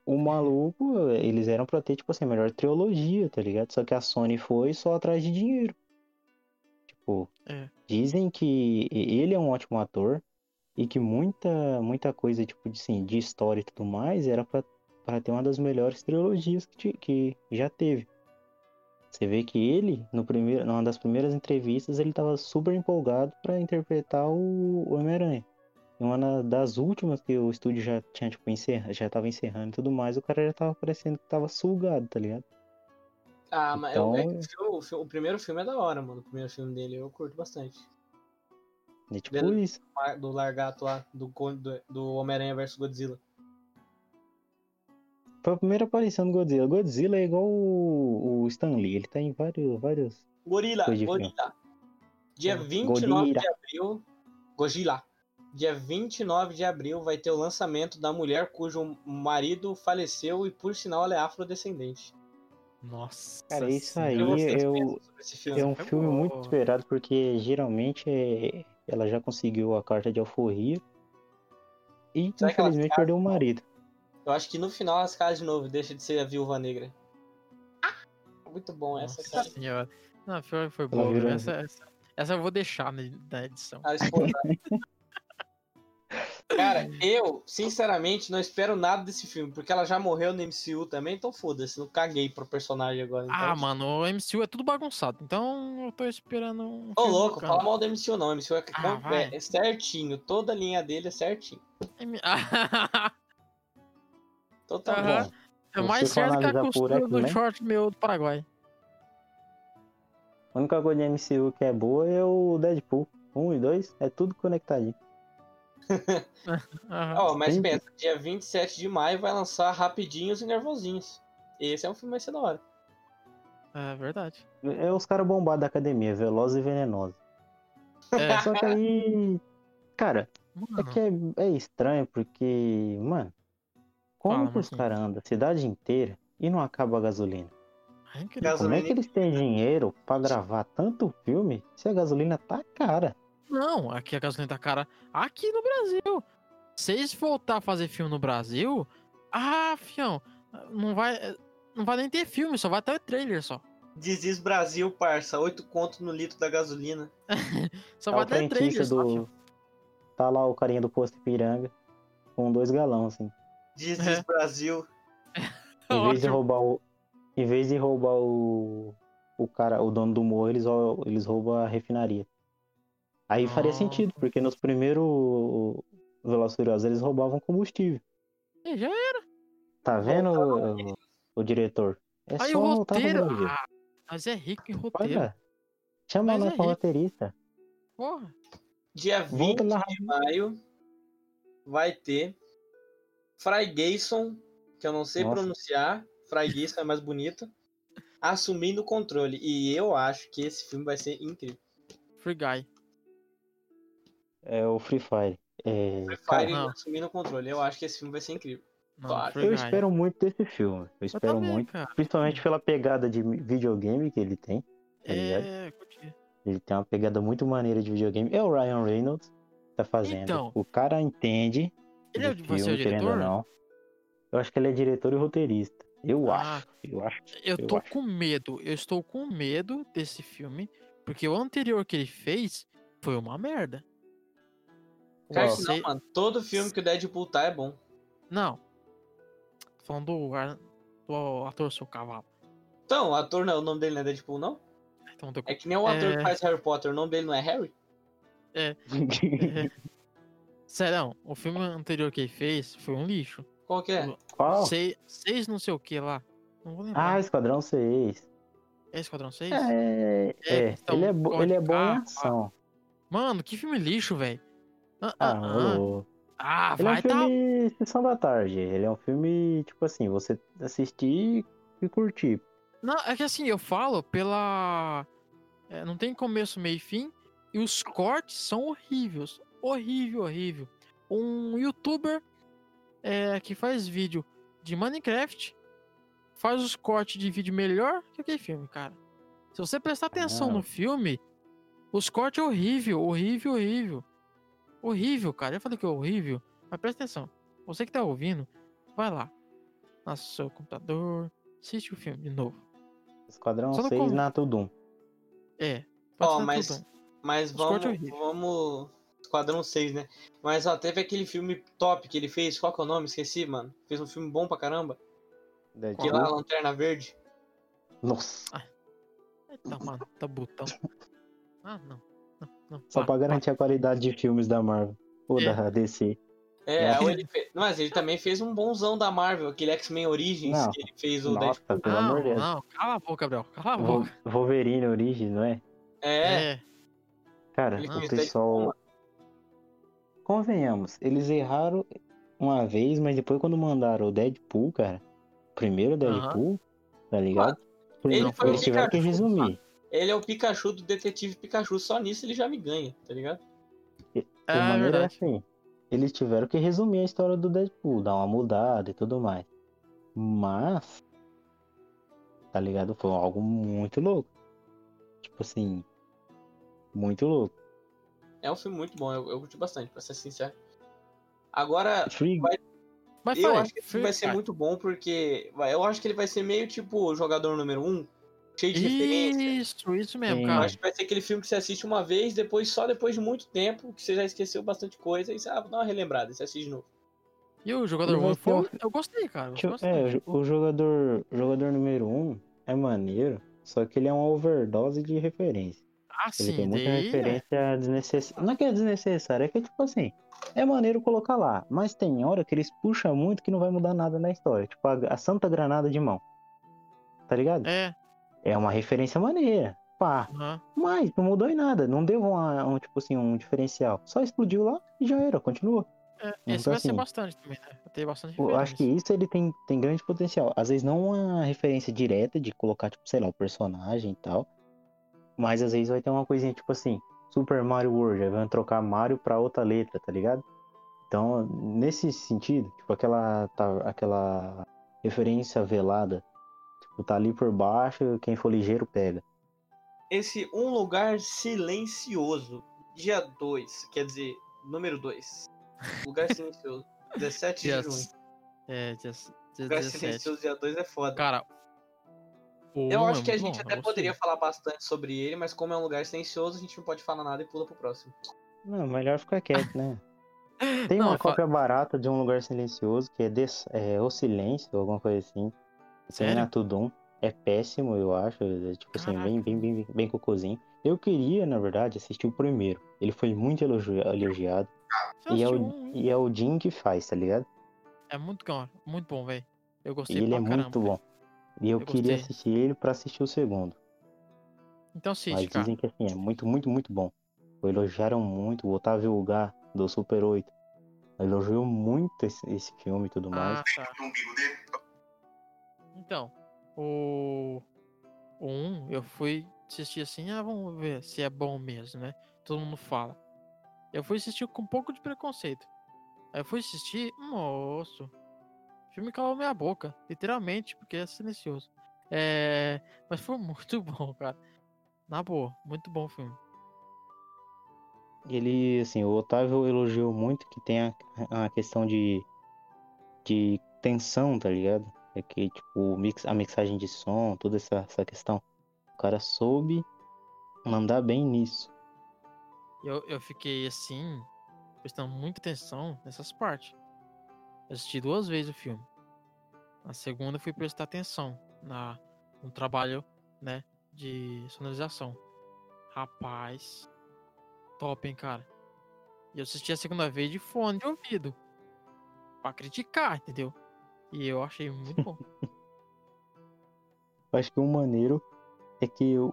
S3: o [LAUGHS] maluco, eles eram pra ter, tipo assim, a melhor trilogia, tá ligado? Só que a Sony foi só atrás de dinheiro. Tipo,
S1: É.
S3: dizem que ele é um ótimo ator e que muita, muita coisa, tipo, de, assim, de história e tudo mais era pra, pra ter uma das melhores trilogias que, que já teve. Você vê que ele, no primeiro, numa das primeiras entrevistas, ele tava super empolgado pra interpretar o Homem-Aranha. Em uma das últimas que o estúdio já tinha, tipo, encerra, já tava encerrando e tudo mais, o cara já tava parecendo que tava sugado, tá ligado?
S2: Ah, mas
S3: Então-
S2: é que o, filme- o filme- o primeiro filme é da hora, mano. O primeiro filme dele eu curto bastante.
S3: É tipo
S2: Beleza.
S3: isso.
S2: Do Largato lá, do, do, do Homem-Aranha vs Godzilla.
S3: Foi a primeira aparição do Godzilla. Godzilla é igual o, o Stan Lee, ele tá em vários, vários.
S2: Gorila, Gorila. Dia
S1: Go-
S2: 29
S3: Godira.
S2: de abril. Godzilla. Dia 29 de abril vai ter o lançamento da mulher cujo marido faleceu e, por sinal, ela é afrodescendente.
S1: Nossa.
S3: Cara, isso aí
S2: E
S3: eu-? É um
S1: É
S3: filme
S1: boa.
S3: muito esperado porque geralmente é- ela já conseguiu a carta de alforria e
S2: Será
S3: infelizmente perdeu o marido.
S2: Eu acho que no final elas casam de novo, deixa de ser a viúva negra. Muito bom essa,
S1: Nossa
S2: cara.
S1: senhora. Não, foi, foi boa. Essa, essa, essa eu vou deixar na, na edição.
S2: A esposa. [LAUGHS] Cara, eu, sinceramente, não espero nada desse filme, porque ela já morreu no MCU também, então foda-se, não caguei pro personagem agora. Então...
S1: Ah, mano, o MCU é tudo bagunçado. Então eu tô esperando um.
S2: Ô,
S1: filme
S2: louco, fala mal do MCU não, o MCU é,
S1: Ah,
S2: é- é certinho, toda a linha dele é certinho.
S1: M-
S2: Totalmente. [LAUGHS]
S1: Aham. é mais certo que a costura do
S3: X-Men-
S1: short meu do Paraguai.
S3: A única coisa de MCU que é boa é o Deadpool. Um e dois, é tudo conectadinho. [LAUGHS]
S1: Aham.
S2: Ó, mas
S3: Sim.
S2: pensa, dia 27 de maio vai lançar Rapidinhos e Nervosinhos. Esse é um filme ser da hora.
S1: É verdade.
S3: É os caras bombados da academia, velozes e venenosos.
S1: É, [LAUGHS]
S3: Só que aí. Cara, é
S1: mano,
S3: que é, é estranho porque, mano, como
S1: Fala,
S3: que os caras andam a cidade inteira e não acaba a gasolina?
S1: é incrível.
S3: Como é
S2: Gasolina
S3: que eles têm dinheiro pra gravar tanto filme se a gasolina tá cara?
S1: Não, aqui a gasolina tá cara. Aqui no Brasil. Se eles voltar a fazer filme no Brasil, ah, fião, não vai, não vai nem ter filme, só vai ter o trailer só.
S2: Diz Brasil, parça, 8 conto no litro da gasolina. [LAUGHS]
S1: Só
S3: Tá
S1: vai
S3: o
S1: ter trailer só,
S3: do.
S1: fião.
S3: Tá lá o carinha do posto Ipiranga com dois galões, assim.
S2: Diz
S1: É.
S2: Brasil. [LAUGHS]
S3: Em vez de roubar o. Em vez de roubar o. O cara, o dono do morro, eles, eles roubam a refinaria. Aí faria sentido, porque nos primeiros e Furiosos eles roubavam combustível.
S1: É, já era.
S3: Tá vendo, o, o diretor? É
S1: Aí
S3: só
S1: o roteiro. Ah, mas é rico em roteiro.
S3: Olha, chama
S1: Mas
S3: lá
S1: é
S3: pra roteirista.
S1: Porra.
S2: Dia 20
S3: Volta lá.
S2: de maio vai ter Fry Gayson, que eu não sei
S3: Nossa.
S2: pronunciar. Fry Gayson é mais bonito. Assumindo o controle. E eu acho que esse filme vai ser incrível.
S1: Free Guy.
S3: É o Free Fire. É,
S2: Free Fire
S1: não.
S2: assumindo o controle. Eu acho que esse filme vai ser incrível.
S1: Não,
S2: Claro.
S3: Eu espero muito desse filme. Eu
S1: Eu
S3: espero
S1: também,
S3: muito.
S1: cara.
S3: Principalmente pela pegada de videogame que ele tem. tá?
S1: É, curti.
S3: Ele tem uma pegada muito maneira de videogame. É o Ryan Reynolds que tá fazendo.
S1: Então.
S3: o cara entende
S1: Ele é,
S3: filme, querendo ou
S1: diretor?
S3: não. Eu acho que ele é diretor e roteirista. Eu
S1: Ah,
S3: acho. Eu acho.
S1: Eu
S3: Eu
S1: tô
S3: acho.
S1: com medo. Eu estou com medo desse filme. Porque o anterior que ele fez foi uma merda.
S2: Cara, que não, mano. Todo filme que o Deadpool tá é bom.
S1: Não. Tô falando do, do ator seu cavalo.
S2: Então, o ator não, o nome dele não é Deadpool, não?
S1: Então, deu-
S2: É que nem o ator
S1: É.
S2: que faz Harry Potter, o nome dele não é Harry? [LAUGHS]
S1: Sério, o filme anterior que ele fez foi um lixo.
S2: Qual que é?
S3: Qual?
S1: Sei- seis não sei o que lá. Não vou lembrar.
S3: Ah, Esquadrão 6.
S1: É Esquadrão 6?
S3: É,
S1: É,
S3: é,
S1: então,
S3: ele é, bo- ele é bom em ação.
S1: Mano, que filme lixo, velho. Ah,
S3: Ah,
S1: ah, ah. Ah,
S3: Ele é um
S1: vai tá.
S3: filme Sessão da Tarde. Ele é um filme, tipo assim, você assistir e curtir.
S1: Não, é que assim, eu falo pela. é, não tem começo, meio e fim. E os cortes são horríveis. Horrível, horrível. Um youtuber é, que faz vídeo de Minecraft faz os cortes de vídeo melhor que aquele filme, cara. Se você prestar atenção
S3: Ah.
S1: no filme, os cortes é horrível, horrível, horrível. Horrível, cara. Eu falei que é horrível. Mas presta atenção. Você que tá ouvindo, vai lá. No seu computador. Assiste o filme de novo.
S3: Esquadrão
S1: Só no
S3: 6
S1: come-
S3: na Tudum.
S1: É.
S2: Ó,
S1: ser
S2: mas
S1: tudo.
S2: Mas vamos,
S1: é horrível.
S2: vamos. Esquadrão 6, né? Mas ó, teve aquele filme top que ele fez. Qual que é o nome? Esqueci, mano. Fez um filme bom pra caramba. Que lá, Lanterna Verde.
S3: Nossa,
S1: Eita, mano, tá botão. Ah, não. Não, não.
S3: só
S1: para,
S3: pra garantir a qualidade de filmes da Marvel. Ou
S1: É.
S3: da DC.
S2: É,
S3: É.
S2: ele fez... Mas ele também fez um bonzão da Marvel, aquele X-Men Origins
S3: Não.
S2: que ele fez o
S3: Nossa,
S2: Deadpool.
S3: pelo amor de
S1: Não,
S3: Deus.
S1: não, cala a boca, Gabriel. Cala a boca.
S3: Wolverine Origins, não é?
S2: É,
S1: É.
S3: Cara,
S2: ele
S1: Não,
S3: o pessoal.
S2: Deadpool.
S3: Convenhamos, eles erraram uma vez, mas depois quando mandaram o Deadpool, cara, o primeiro Deadpool, tá ligado?
S2: Ele
S3: Eles tiveram que resumir.
S2: Ele é o Pikachu do Detetive Pikachu, só nisso ele já me ganha, tá ligado?
S1: É
S3: maneiro é
S1: verdade.
S3: assim, eles tiveram que resumir a história do Deadpool, dar uma mudada e tudo mais. Mas, tá ligado? Foi algo muito louco. Tipo assim, muito louco.
S2: É um filme muito bom, eu, eu curti bastante, pra ser sincero. Agora,
S3: Free,
S1: Mas
S2: eu acho que filme vai ser
S1: faz.
S2: muito bom porque vai- eu acho que ele vai ser meio tipo o jogador número um, cheio de referência.
S1: Isso, isso mesmo,
S3: Sim.
S2: Eu
S1: cara.
S2: acho que vai ser aquele filme que você assiste uma vez, depois só depois de muito tempo, que você já esqueceu bastante coisa, e você ah, vou dar uma relembrada, e você assiste de novo.
S1: E o jogador 1
S3: um-
S1: Eu gostei, cara.
S3: Tipo,
S1: gostei
S3: é, o jogador, o jogador número um é maneiro, só que ele é uma overdose de referência.
S1: Ah,
S3: Ele
S1: sim,
S3: tem muita
S1: daí. é.
S3: referência desnecessária. Não é que é desnecessária, é que tipo assim, é maneiro colocar lá, mas tem hora que eles puxam muito que não vai mudar nada na história. Tipo a, a Santa Granada de Mão. Tá ligado?
S1: É.
S3: É uma referência maneira. Pá.
S1: aham.
S3: Mas não mudou em nada. Não deu uma, um, tipo assim, um diferencial. Só explodiu lá e já era, continua.
S1: É,
S3: Então,
S1: esse vai ser
S3: assim,
S1: bastante também, né? Ter bastante
S3: Eu acho que isso ele tem, tem grande potencial. Às vezes não uma referência direta de colocar, tipo, sei lá, o personagem e tal. Mas às vezes vai ter uma coisinha tipo assim, Super Mario World, aí vai trocar Mario pra outra letra, tá ligado? Então, nesse sentido, tipo, aquela, tá, aquela referência velada, tá ali por baixo, quem for ligeiro pega.
S2: Esse Um Lugar Silencioso, dia 2, quer dizer, número 2. Lugar [LAUGHS] Silencioso, 17 de junho.
S1: É, dia, dia
S2: Lugar
S1: 17.
S2: Silencioso, dia 2 é foda.
S1: Cara. o
S2: Eu acho
S1: é
S2: que a gente
S1: bom,
S2: até poderia falar bastante sobre ele, mas como é um lugar silencioso, a gente não pode falar nada e pula pro próximo.
S3: Não, melhor ficar quieto, né? [LAUGHS] Tem
S1: Não,
S3: uma
S1: fa-
S3: cópia barata de um lugar silencioso que é, Des- é O Silêncio, alguma coisa assim.
S1: Sério?
S3: na Tudum. É péssimo, eu acho. é, tipo assim,
S1: Caraca.
S3: bem, bem, bem, bem cocôzinho. Eu queria, na verdade, assistir o primeiro. Ele foi muito elogi- elogiado.
S1: Você
S3: E é, o,
S1: um,
S3: e é o Jim que faz, tá ligado?
S1: É muito bom, muito bom, velho. Eu
S3: E
S1: gostei
S3: ele
S1: pra
S3: é
S1: caramba.
S3: muito bom. E eu,
S1: Eu
S3: queria
S1: gostei.
S3: assistir ele pra assistir o segundo.
S1: Então assiste,
S3: Mas
S1: cara.
S3: dizem que assim, é muito, muito, muito bom. Elogiaram muito o Otávio Ugar, do Super 8. Elogiou muito esse, esse filme e tudo mais.
S1: Ah, tá. Então, o. O 1, eu fui assistir assim, ah, vamos ver se é bom mesmo, né? Todo mundo fala. Eu fui assistir com um pouco de preconceito. Aí eu fui assistir, moço. O filme calou minha boca, literalmente, porque é silencioso. É. Mas foi [LAUGHS] muito bom, cara. Na boa, muito bom o filme.
S3: Ele, assim, o Otávio elogiou muito que tem a, a questão de, de tensão, tá ligado? É que, tipo, mix, a mixagem de som, toda essa, essa questão. O cara soube mandar bem nisso.
S1: Eu, eu fiquei assim, prestando muita atenção nessas partes. Eu assisti duas vezes o filme. Na segunda fui prestar atenção na, no trabalho, né, de sonorização. Rapaz, top, hein, cara. E eu assisti a segunda vez de fone de ouvido. Pra criticar, entendeu? E eu achei muito bom. [LAUGHS]
S3: Eu acho que o maneiro é que o,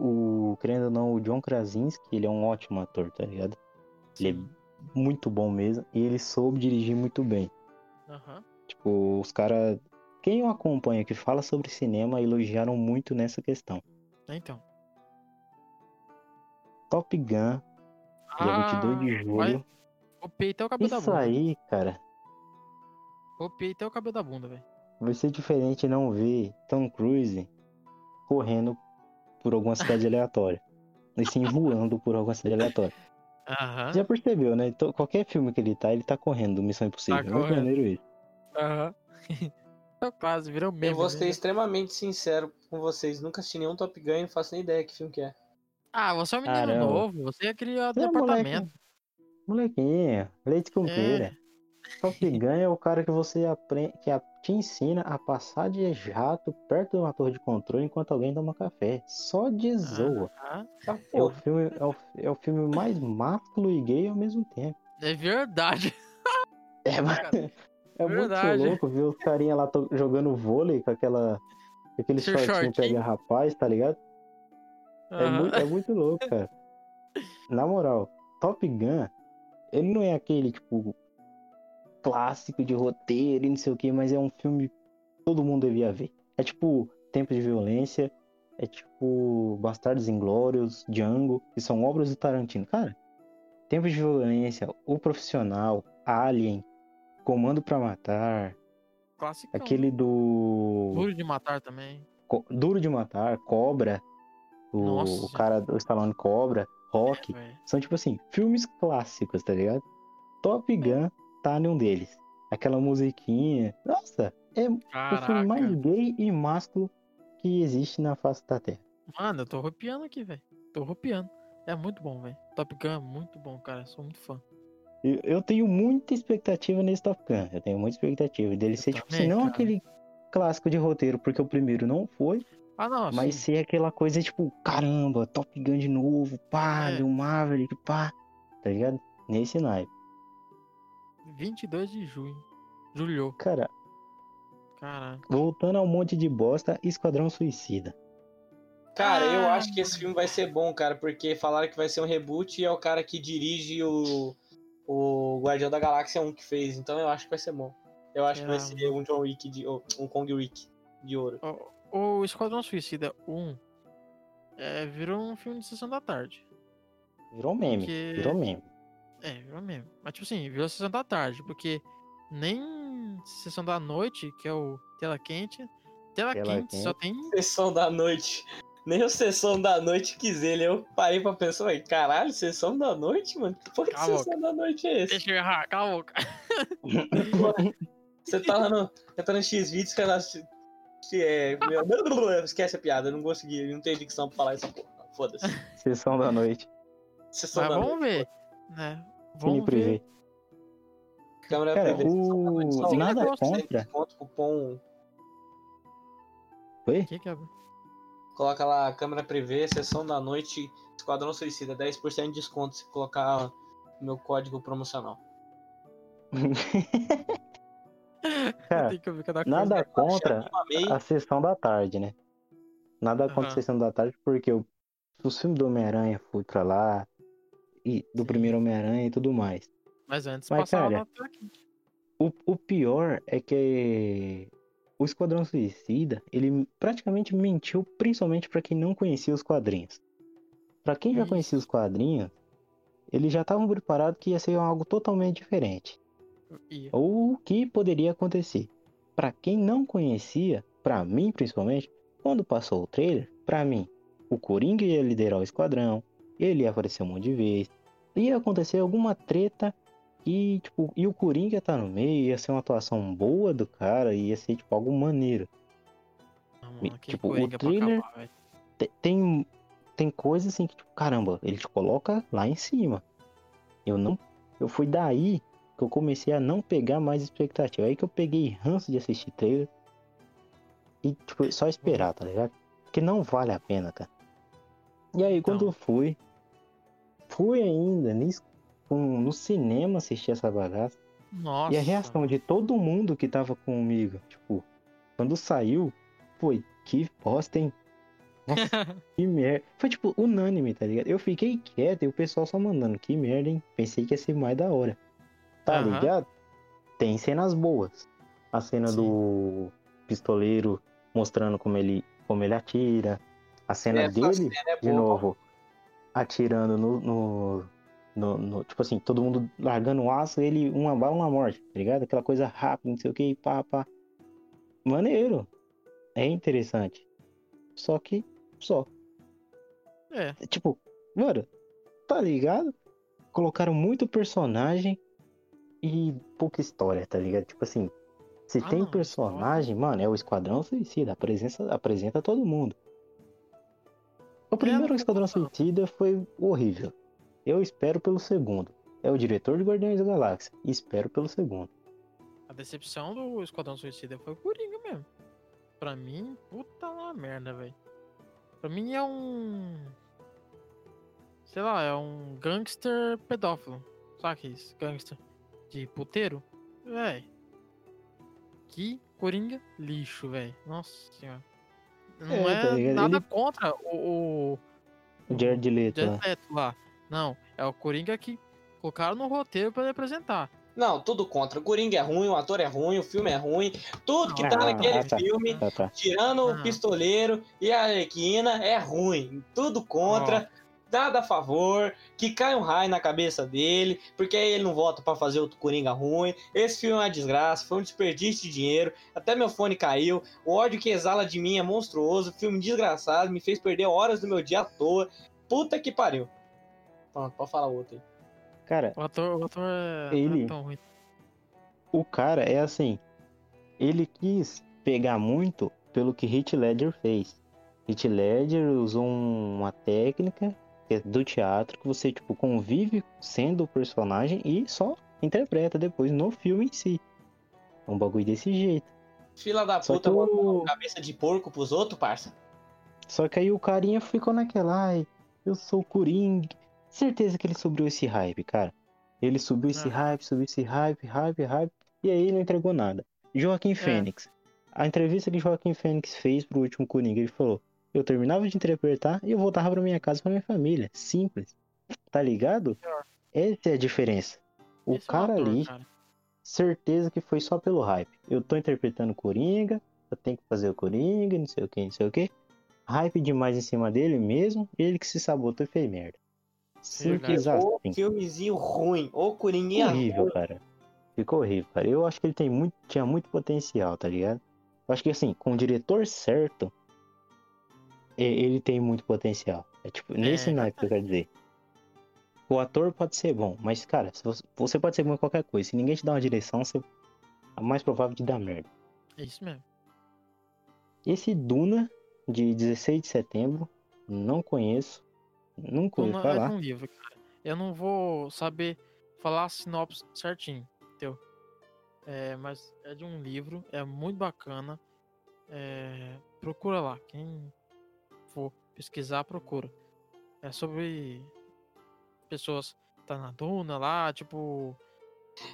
S3: o- querendo ou não, o John Krasinski, ele é um ótimo ator, tá ligado? Ele é muito bom mesmo e ele soube dirigir muito bem.
S1: Aham.
S3: Tipo, os caras. Quem o acompanha que fala sobre cinema elogiaram muito nessa questão.
S1: Então.
S3: Top Gun, dia 22 de
S1: Ah, vai-
S3: julho.
S1: Copiei até o cabelo da
S3: Isso aí, cara,
S1: Copiei até o cabelo da bunda, velho.
S3: vai ser diferente não ver Tom Cruise correndo por alguma cidade [LAUGHS] aleatória. E sim voando por alguma cidade aleatória.
S1: Aham.
S3: Já percebeu, né? To- Qualquer filme que ele tá, ele tá correndo do Missão Impossível.
S1: Tá
S3: É muito
S1: correndo.
S3: maneiro isso.
S1: Aham. É [LAUGHS] quase, virou meme.
S2: Eu vou ser
S1: né?
S2: extremamente sincero com vocês. Nunca assisti nenhum Top Gun e não faço nem ideia que filme que é.
S1: Ah, você é um menino
S3: Caramba.
S1: novo, você cria
S3: Você é
S1: departamento.
S3: Molequinho, leite com
S1: É.
S3: pera. Top Gun é o cara que você aprende, que a- te ensina a passar de jato perto de uma torre de controle enquanto alguém toma café. Só de zoa.
S1: Ah,
S3: É o filme, é o, é o filme mais másculo e gay ao mesmo tempo.
S1: é verdade.
S3: É, [LAUGHS]
S1: Cara,
S3: é muito
S1: verdade.
S3: louco ver os carinha lá jogando vôlei com aquela. com aquele
S1: Seu
S3: shortinho
S1: shortinho.
S3: pega rapaz, tá ligado? É, muito, é muito louco, cara. Na moral, Top Gun, ele não é aquele, tipo, clássico de roteiro e não sei o que, mas é um filme que todo mundo devia ver. É tipo Tempos de Violência, é tipo Bastardos Inglórios, Django, que são obras do Tarantino. Cara, Tempos de Violência, O Profissional, Alien, Comando pra Matar,
S1: Classicão.
S3: aquele do
S1: Duro de matar também.
S3: Co- Duro de Matar, Cobra, o,
S1: Nossa.
S3: o cara do Stallone Cobra, Rock,
S1: velho.
S3: são tipo assim, filmes clássicos, tá ligado? Top Gun tá num deles. Aquela musiquinha. Nossa, é o
S1: Caraca.
S3: filme mais gay e másculo que existe na face da Terra.
S1: Mano, eu tô arrepiando aqui, velho. Tô arrepiando. É muito bom, velho. Top Gun é muito bom, cara. Sou muito fã.
S3: Eu, eu tenho muita expectativa nesse Top Gun. Eu tenho muita expectativa dele
S1: Eu
S3: ser, tipo assim, não
S1: cara.
S3: aquele clássico de roteiro, porque o primeiro não foi,
S1: Ah, não,
S3: mas
S1: sim.
S3: ser aquela coisa tipo, caramba, Top Gun de novo, pá,
S1: É.
S3: do Maverick, pá, tá ligado? Nesse naipe.
S1: 22 de junho. Julho.
S3: Cara,
S1: Caraca.
S3: voltando ao monte de bosta, Esquadrão Suicida.
S2: Cara, eu
S1: Ah.
S2: acho que esse filme vai ser bom, cara, porque falaram que vai ser um reboot e é o cara que dirige o, o Guardião da Galáxia 1 que fez, então eu acho que vai ser bom. Eu acho que vai ser um John Wick, de, um Kong Wick de ouro.
S1: O, o Esquadrão Suicida 1 é, virou um filme de sessão da tarde.
S3: Virou meme,
S1: Porque-
S3: virou meme.
S1: É, virou mesmo. Mas, tipo assim, virou sessão da tarde, porque nem sessão da noite, que é o Tela Quente. Tela,
S3: Tela
S1: quente, só tem.
S2: Sessão da noite. Nem o Sessão da Noite quis ele. Eu parei pra pensar, ué, caralho, Sessão da Noite, mano? Que porra de Sessão da Noite é esse?
S1: Deixa eu errar, cala a boca. [LAUGHS]
S2: Você tá lá no, você tá no X-Vídeos, que ela se- é... meu- Esquece a piada, eu não consegui, eu não tenho dicção pra falar essa porra. Foda-se.
S3: Sessão da noite.
S2: Sessão
S1: Mas
S2: da
S1: vamos
S2: Noite.
S1: ver. Né? Vamos ver.
S3: privê.
S2: Câmera
S3: Cara,
S2: privê, Sessão da Noite.
S3: o-
S2: Só
S3: nada contra.
S2: Desconto, cupom
S3: Oi?
S1: Que que é?
S2: Coloca lá, câmera privê, sessão da noite, Esquadrão Suicida, 10% de desconto se colocar meu código promocional. [LAUGHS]
S3: Cara. Nada contra a sessão da tarde, né? Nada contra a
S1: Aham.
S3: sessão da tarde, porque o, o filme do Homem-Aranha foi pra lá, e do primeiro Homem-Aranha e tudo mais.
S1: Mas antes
S3: Mas,
S1: passava
S3: cara. O, o pior é que o Esquadrão Suicida, ele praticamente mentiu, principalmente pra quem não conhecia os quadrinhos. Pra quem já conhecia os quadrinhos, eles já estavam preparados que ia ser algo totalmente diferente.
S1: Ia.
S3: ou o que poderia acontecer. Pra quem não conhecia, pra mim principalmente, quando passou o trailer, pra mim, o Coringa ia liderar o esquadrão, ele ia aparecer um monte de vezes, ia acontecer alguma treta e tipo, e o Coringa tá no meio, ia ser uma atuação boa do cara, ia ser tipo algo maneiro.
S1: Não, mano,
S3: tipo, o
S1: Coringa
S3: thriller-
S1: acabar,
S3: Tem tem coisa assim que tipo, caramba, ele te coloca lá em cima. Eu não eu fui daí que eu comecei a não pegar mais expectativa. Aí que eu peguei ranço de assistir trailer. E, tipo, só esperar, tá ligado? Porque não vale a pena, cara. E aí, quando
S1: Não.
S3: eu fui, fui ainda no cinema assistir essa bagaça.
S1: Nossa.
S3: E a reação de todo mundo que tava comigo, tipo, quando saiu, foi, que bosta, hein? Nossa, [LAUGHS] que merda. Foi, tipo, unânime, tá ligado? Eu fiquei quieto e o pessoal só mandando, que merda, hein? Pensei que ia ser mais da hora. Tá
S1: Aham.
S3: ligado? Tem cenas boas. A cena
S1: Sim.
S3: do pistoleiro mostrando como ele, como ele atira. A cena
S2: essa
S3: dele,
S2: cena é
S3: de novo, atirando no, no, no- no- Tipo assim, todo mundo largando o aço, ele uma bala, uma morte, tá ligado? Aquela coisa rápida, não sei o que, pá, pá. Maneiro. É interessante. Só que, só.
S1: É.
S3: Tipo, mano, tá ligado? Colocaram muito personagem e pouca história, tá ligado? Tipo assim, se
S1: Ah,
S3: tem
S1: não,
S3: personagem, mano, é o Esquadrão Suicida, apresenta, apresenta todo mundo. O primeiro
S1: não
S3: Esquadrão. Suicida foi horrível. Eu espero pelo segundo. É o diretor de Guardiões da Galáxia. Espero pelo segundo.
S1: A decepção do Esquadrão Suicida foi o Coringa mesmo. Pra mim, puta lá merda, velho. Pra mim é um. Sei lá, é um gangster pedófilo. Sabe que isso? Gangster de puteiro? Véi. Que Coringa lixo, velho. Nossa senhora. Não
S3: É,
S1: é,
S3: tá
S1: nada
S3: Ele-
S1: contra o, o,
S3: O Jared Leto lá.
S1: Jared Leto lá. Não, é o Coringa que colocaram no roteiro pra ele apresentar.
S2: Não, tudo contra. O Coringa é ruim, o ator é ruim, o filme é ruim. Tudo que tá
S3: Ah,
S2: naquele
S3: ah, tá.
S2: filme,
S3: Tá, tá.
S2: tirando
S1: Ah.
S2: o pistoleiro e a Arlequina, é ruim. Tudo contra. Nada a favor, que cai um raio na cabeça dele, porque aí ele não volta pra fazer outro Coringa ruim. Esse filme é uma desgraça, foi um desperdício de dinheiro. Até meu fone caiu. O ódio que exala de mim é monstruoso. Filme desgraçado, me fez perder horas do meu dia à toa. Puta que pariu. Pronto, pode falar outro aí.
S3: Cara,
S1: O ator, o ator é, não é
S3: Ele-
S1: tão ruim.
S3: o cara é assim. Ele quis pegar muito pelo que Heath Ledger fez. Heath Ledger usou um- uma técnica é do teatro que você tipo convive sendo o personagem e só interpreta depois no filme em si. É um bagulho desse jeito.
S2: Fila da
S3: Só
S2: puta
S3: o-
S2: cabeça de porco pros outros, parça.
S3: Só que aí o carinha ficou naquela, ai, eu sou o Coringa. Certeza que ele subiu esse hype, cara. Ele subiu esse
S1: Ah.
S3: hype, subiu esse hype, hype, hype, e aí não entregou nada. Joaquim Fênix. A entrevista que Joaquim Fênix fez pro último Coringa, ele falou: Eu terminava de interpretar e eu voltava pra minha casa, pra minha família. Simples. Tá ligado? Essa é a diferença. O
S1: Esse é
S3: cara ali,
S1: cara.
S3: certeza que foi só pelo hype. Eu tô interpretando Coringa, eu tenho que fazer o Coringa, não sei o que, não sei o que. Hype demais em cima dele mesmo, ele que se sabotou e fez merda. Simples.
S2: Ô,
S3: assim.
S2: filmezinho ruim. Ô, Coringuinha
S3: Horrível,
S2: ruim.
S3: cara. Ficou horrível, cara. Eu acho que ele tem muito, tinha muito potencial, tá ligado? Eu acho que assim, com o diretor certo, ele tem muito potencial. É tipo, nesse naipe que eu quero dizer. O ator pode ser bom, mas, cara, você, você pode ser bom em qualquer coisa. Se ninguém te dá uma direção, você é mais provável de dar merda.
S1: É isso mesmo.
S3: Esse Duna, de 16 de setembro, não conheço. Nunca ouvi
S1: Duna é
S3: falar.
S1: um livro, cara. Eu não vou saber falar a sinopse certinho, entendeu? É, mas é de um livro, é muito bacana. É, procura lá, quem for pesquisar, procura. É sobre pessoas que tá na duna lá, tipo.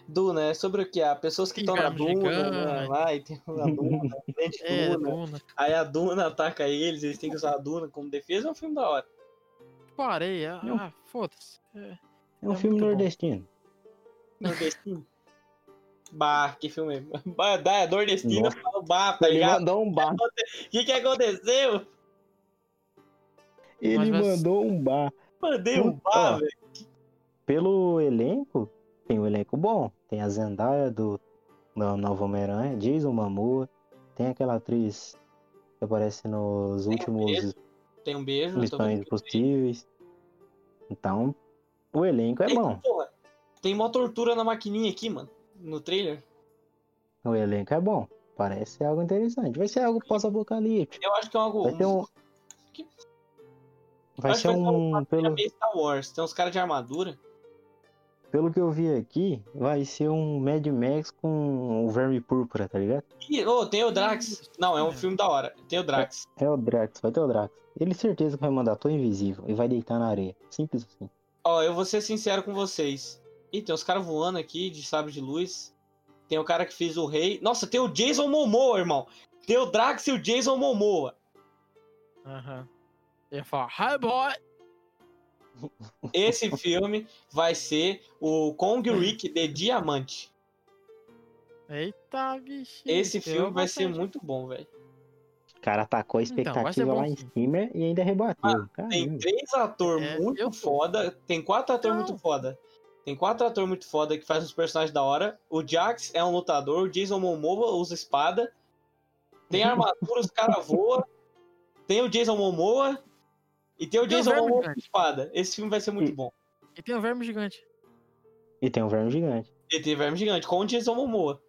S2: Duna, é sobre o que? Ah, pessoas que estão na Duna, né? Lá, e tem uma Duna, [LAUGHS]
S1: É,
S2: Duna.
S1: duna.
S2: Aí a Duna ataca eles, eles têm que usar a Duna como defesa. É um filme da hora.
S1: Tipo areia.
S3: Não.
S1: Ah, foda-se. É,
S3: É um
S1: é
S3: filme
S1: muito bom.
S3: nordestino.
S2: Nordestino. bah, que filme. Bah, dá, é nordestino, falo bah, tá
S3: Ele
S2: ligado?
S3: mandou um bar.
S2: O que que aconteceu?
S3: Ele
S1: Mas
S3: mandou um bar.
S2: Mandei um
S3: Ó,
S2: bah, velho.
S3: Pelo elenco, tem um elenco bom. Tem a Zendaya do da Nova Homem-Aranha, Jason Momoa, tem aquela atriz que aparece nos últimos
S2: beijo, Tem um beijo.
S3: Missões Impossíveis. Então, o elenco é
S2: Tem,
S3: bom.
S2: porra, tem uma tortura na maquininha aqui, mano. No trailer.
S3: O elenco é bom. Parece algo interessante. Vai ser algo pós-apocalíptico.
S2: Eu acho que é algo.
S3: Vai ser um. Vai ser um. Pelo,
S2: Star Wars. Tem uns caras de armadura.
S3: pelo que eu vi aqui, vai ser um Mad Max com o Verme Púrpura, tá ligado?
S2: Ih, ô, tem o Drax. Não, é um
S1: É.
S2: filme da hora. Tem o Drax.
S3: É o Drax, vai ter o Drax. Ele certeza que vai mandar tô invisível e vai deitar na areia. Simples assim.
S2: Ó, eu vou ser sincero com vocês. Ih, tem uns caras voando aqui de sabre de luz. Tem o cara que fez o rei. Nossa, tem o Jason Momoa, irmão. Tem o Drax e o Jason Momoa.
S1: Aham. Eu ia falar, hi boy!
S2: Esse filme vai ser o Kong [LAUGHS] Rick de Diamante.
S1: Eita, bicho.
S2: Esse filme vai ser muito bom, velho.
S3: O cara atacou a
S1: Então,
S3: expectativa
S1: bom
S3: lá em cima e ainda rebateu.
S2: Tem
S3: Caramba.
S2: três atores
S1: É,
S2: muito foda. Tem quatro atores muito foda. Tem quatro atores muito foda que fazem os personagens da hora. O Jax é um lutador. O Jason Momoa usa espada. Tem [LAUGHS] armadura, os caras voam. Tem o Jason Momoa. E tem o
S1: Tem o
S2: Jason Momoa com espada. Esse filme vai ser muito
S3: E-
S2: bom.
S1: E tem o verme gigante.
S3: E tem um verme gigante.
S2: E tem Verme Gigante com o Jason Momoa.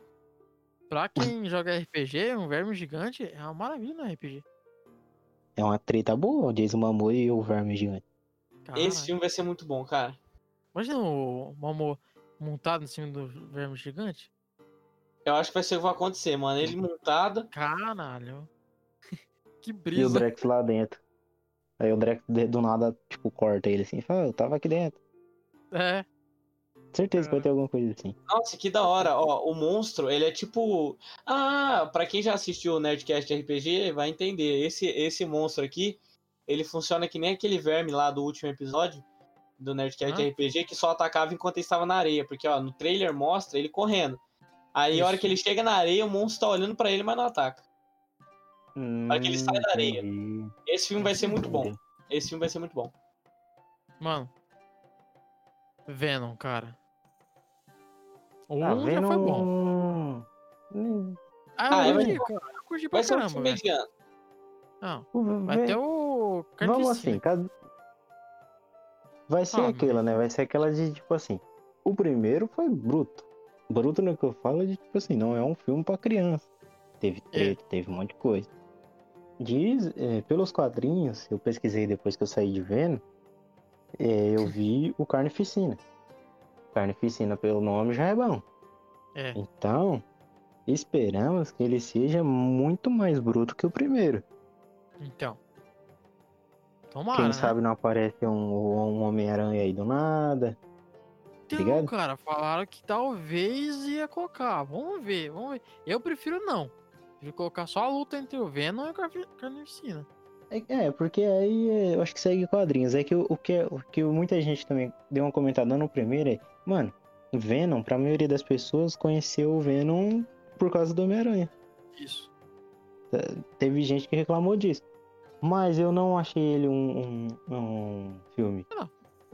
S1: Pra quem joga RPG, um verme gigante é uma maravilha no RPG.
S3: é uma treta boa, o Jason Momoa e o Verme Gigante.
S1: Caralho.
S2: Esse filme vai ser muito bom, cara.
S1: Imagina o Momo montado em cima do verme gigante.
S2: Eu acho que vai ser o que vai acontecer, mano. Ele [LAUGHS] montado.
S1: Caralho. [LAUGHS] que
S3: E o
S1: brisa.
S3: Drex lá dentro. Aí o Drex de- do nada, tipo, corta ele assim, fala, "Ah, eu tava aqui dentro.
S1: É.
S3: Certeza que vai ter alguma coisa assim.
S2: Nossa, que da hora. Ó, o monstro, ele é tipo. Ah, pra quem já assistiu o Nerdcast RPG, vai entender. Esse, esse monstro aqui, ele funciona que nem aquele verme lá do último episódio do Nerdcast
S1: Ah.
S2: RPG que só atacava enquanto ele estava na areia. Porque, ó, no trailer mostra ele correndo. Aí, a hora
S1: Isso.
S2: que ele chega na areia, o monstro tá olhando pra ele, mas não ataca. hora que ele sai da areia. Esse filme vai ser muito bom. Esse filme vai ser muito bom.
S1: Mano. Venom, cara. O
S3: Ah,
S1: 1 já foi bom.
S3: Hum,
S1: Ah,
S2: Ah,
S1: eu
S2: é
S1: curti, cara. Eu curti pra
S2: Vai ser um
S1: caramba,
S2: filme
S1: velho.
S2: mediano.
S1: Não,
S3: o
S1: vai
S3: Ve-
S1: ter o
S3: Vamos assim, cada... Vai ser
S1: Ah,
S3: aquela, né? Vai ser aquela de, tipo assim, o primeiro foi bruto. Bruto no que eu falo de, tipo assim, não é um filme pra criança. Teve
S1: É.
S3: treta, teve um monte de coisa. Diz, é, pelos quadrinhos, eu pesquisei depois que eu saí de Venom, é, eu vi o Carnificina. Carnificina pelo nome já é bom.
S1: É.
S3: Então, esperamos que ele seja muito mais bruto que o primeiro.
S1: Então. Tomara,
S3: Quem
S1: né?
S3: sabe não aparece um, um Homem-Aranha aí do nada.
S1: Então,
S3: ligado?
S1: cara, falaram que talvez ia colocar. Vamos ver, vamos ver. Eu prefiro não. Prefiro colocar só a luta entre o Venom e o Carnificina.
S3: É, é, porque aí é, eu acho que segue quadrinhos. É que o, o que, o que muita gente também deu uma comentada no primeiro é, mano, Venom, pra maioria das pessoas, conheceu o Venom por causa do Homem-Aranha.
S1: Isso.
S3: Teve gente que reclamou disso. Mas eu não achei ele um, um, um filme
S1: Não.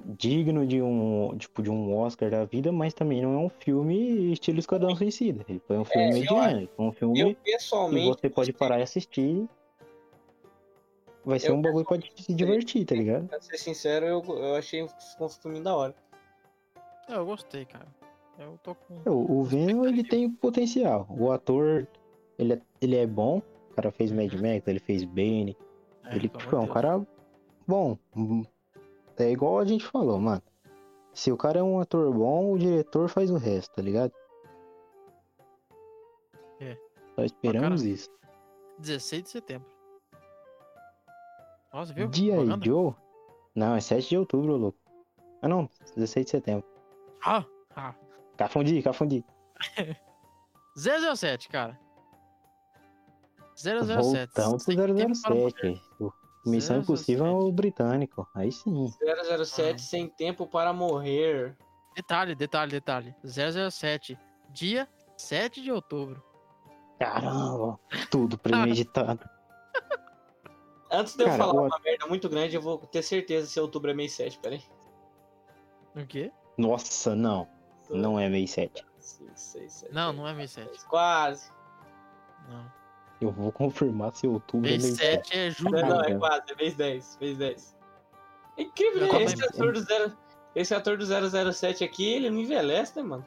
S3: Digno de um, tipo, de um Oscar da vida, mas também não é um filme estilo Esquadrão Suicida. Ele foi um filme
S2: eu
S3: mediano, ele foi um filme
S2: Eu,
S3: que
S2: pessoalmente.
S3: você pode parar e assistir. Vai ser
S2: Eu
S3: um bagulho pra te se divertir, tá ligado?
S2: Pra ser sincero, eu, eu achei um filme da hora.
S1: É, eu gostei, cara. Eu tô com.
S3: O, o Venom, ele tem potencial. O ator, ele é, ele é bom. O cara fez Mad Max, ele fez Bane.
S1: É,
S3: ele tipo, é um cara bom. É igual a gente falou, mano. Se o cara é um ator bom, o diretor faz o resto, tá ligado?
S1: É.
S3: Só esperamos
S1: Bacana.
S3: isso.
S1: 16 de setembro. Nossa, viu?
S3: Dia Joe? Não, é 7 de outubro, louco. Ah, não, 16 de setembro.
S1: Ah, ah.
S3: Cafundi, cafundi. [LAUGHS]
S1: 007, cara. 007.
S3: Voltamos pro 007. Missão Impossível é o britânico, aí sim.
S2: 007
S1: ah.
S2: Sem Tempo para Morrer.
S1: Detalhe, detalhe, detalhe. 007, dia 7 de outubro.
S3: Caramba, tudo premeditado. [LAUGHS]
S2: Antes de
S3: Cara, eu
S2: falar
S3: eu...
S2: uma merda muito grande, eu vou ter certeza se outubro é mês 7, peraí.
S1: O quê?
S3: Nossa, não. Não é mês 7.
S2: 6, 6,
S1: não, não é mês 7.
S2: Quase.
S1: Não.
S3: Eu vou confirmar se outubro é
S1: Mês
S3: mês 7.
S1: 7 é
S2: Não,
S1: julho.
S2: não, é
S3: cara.
S2: quase, é mês 10, mês 10. É incrível, né? Esse ator, do zero, esse ator do 007 aqui, ele não envelhece, né, mano?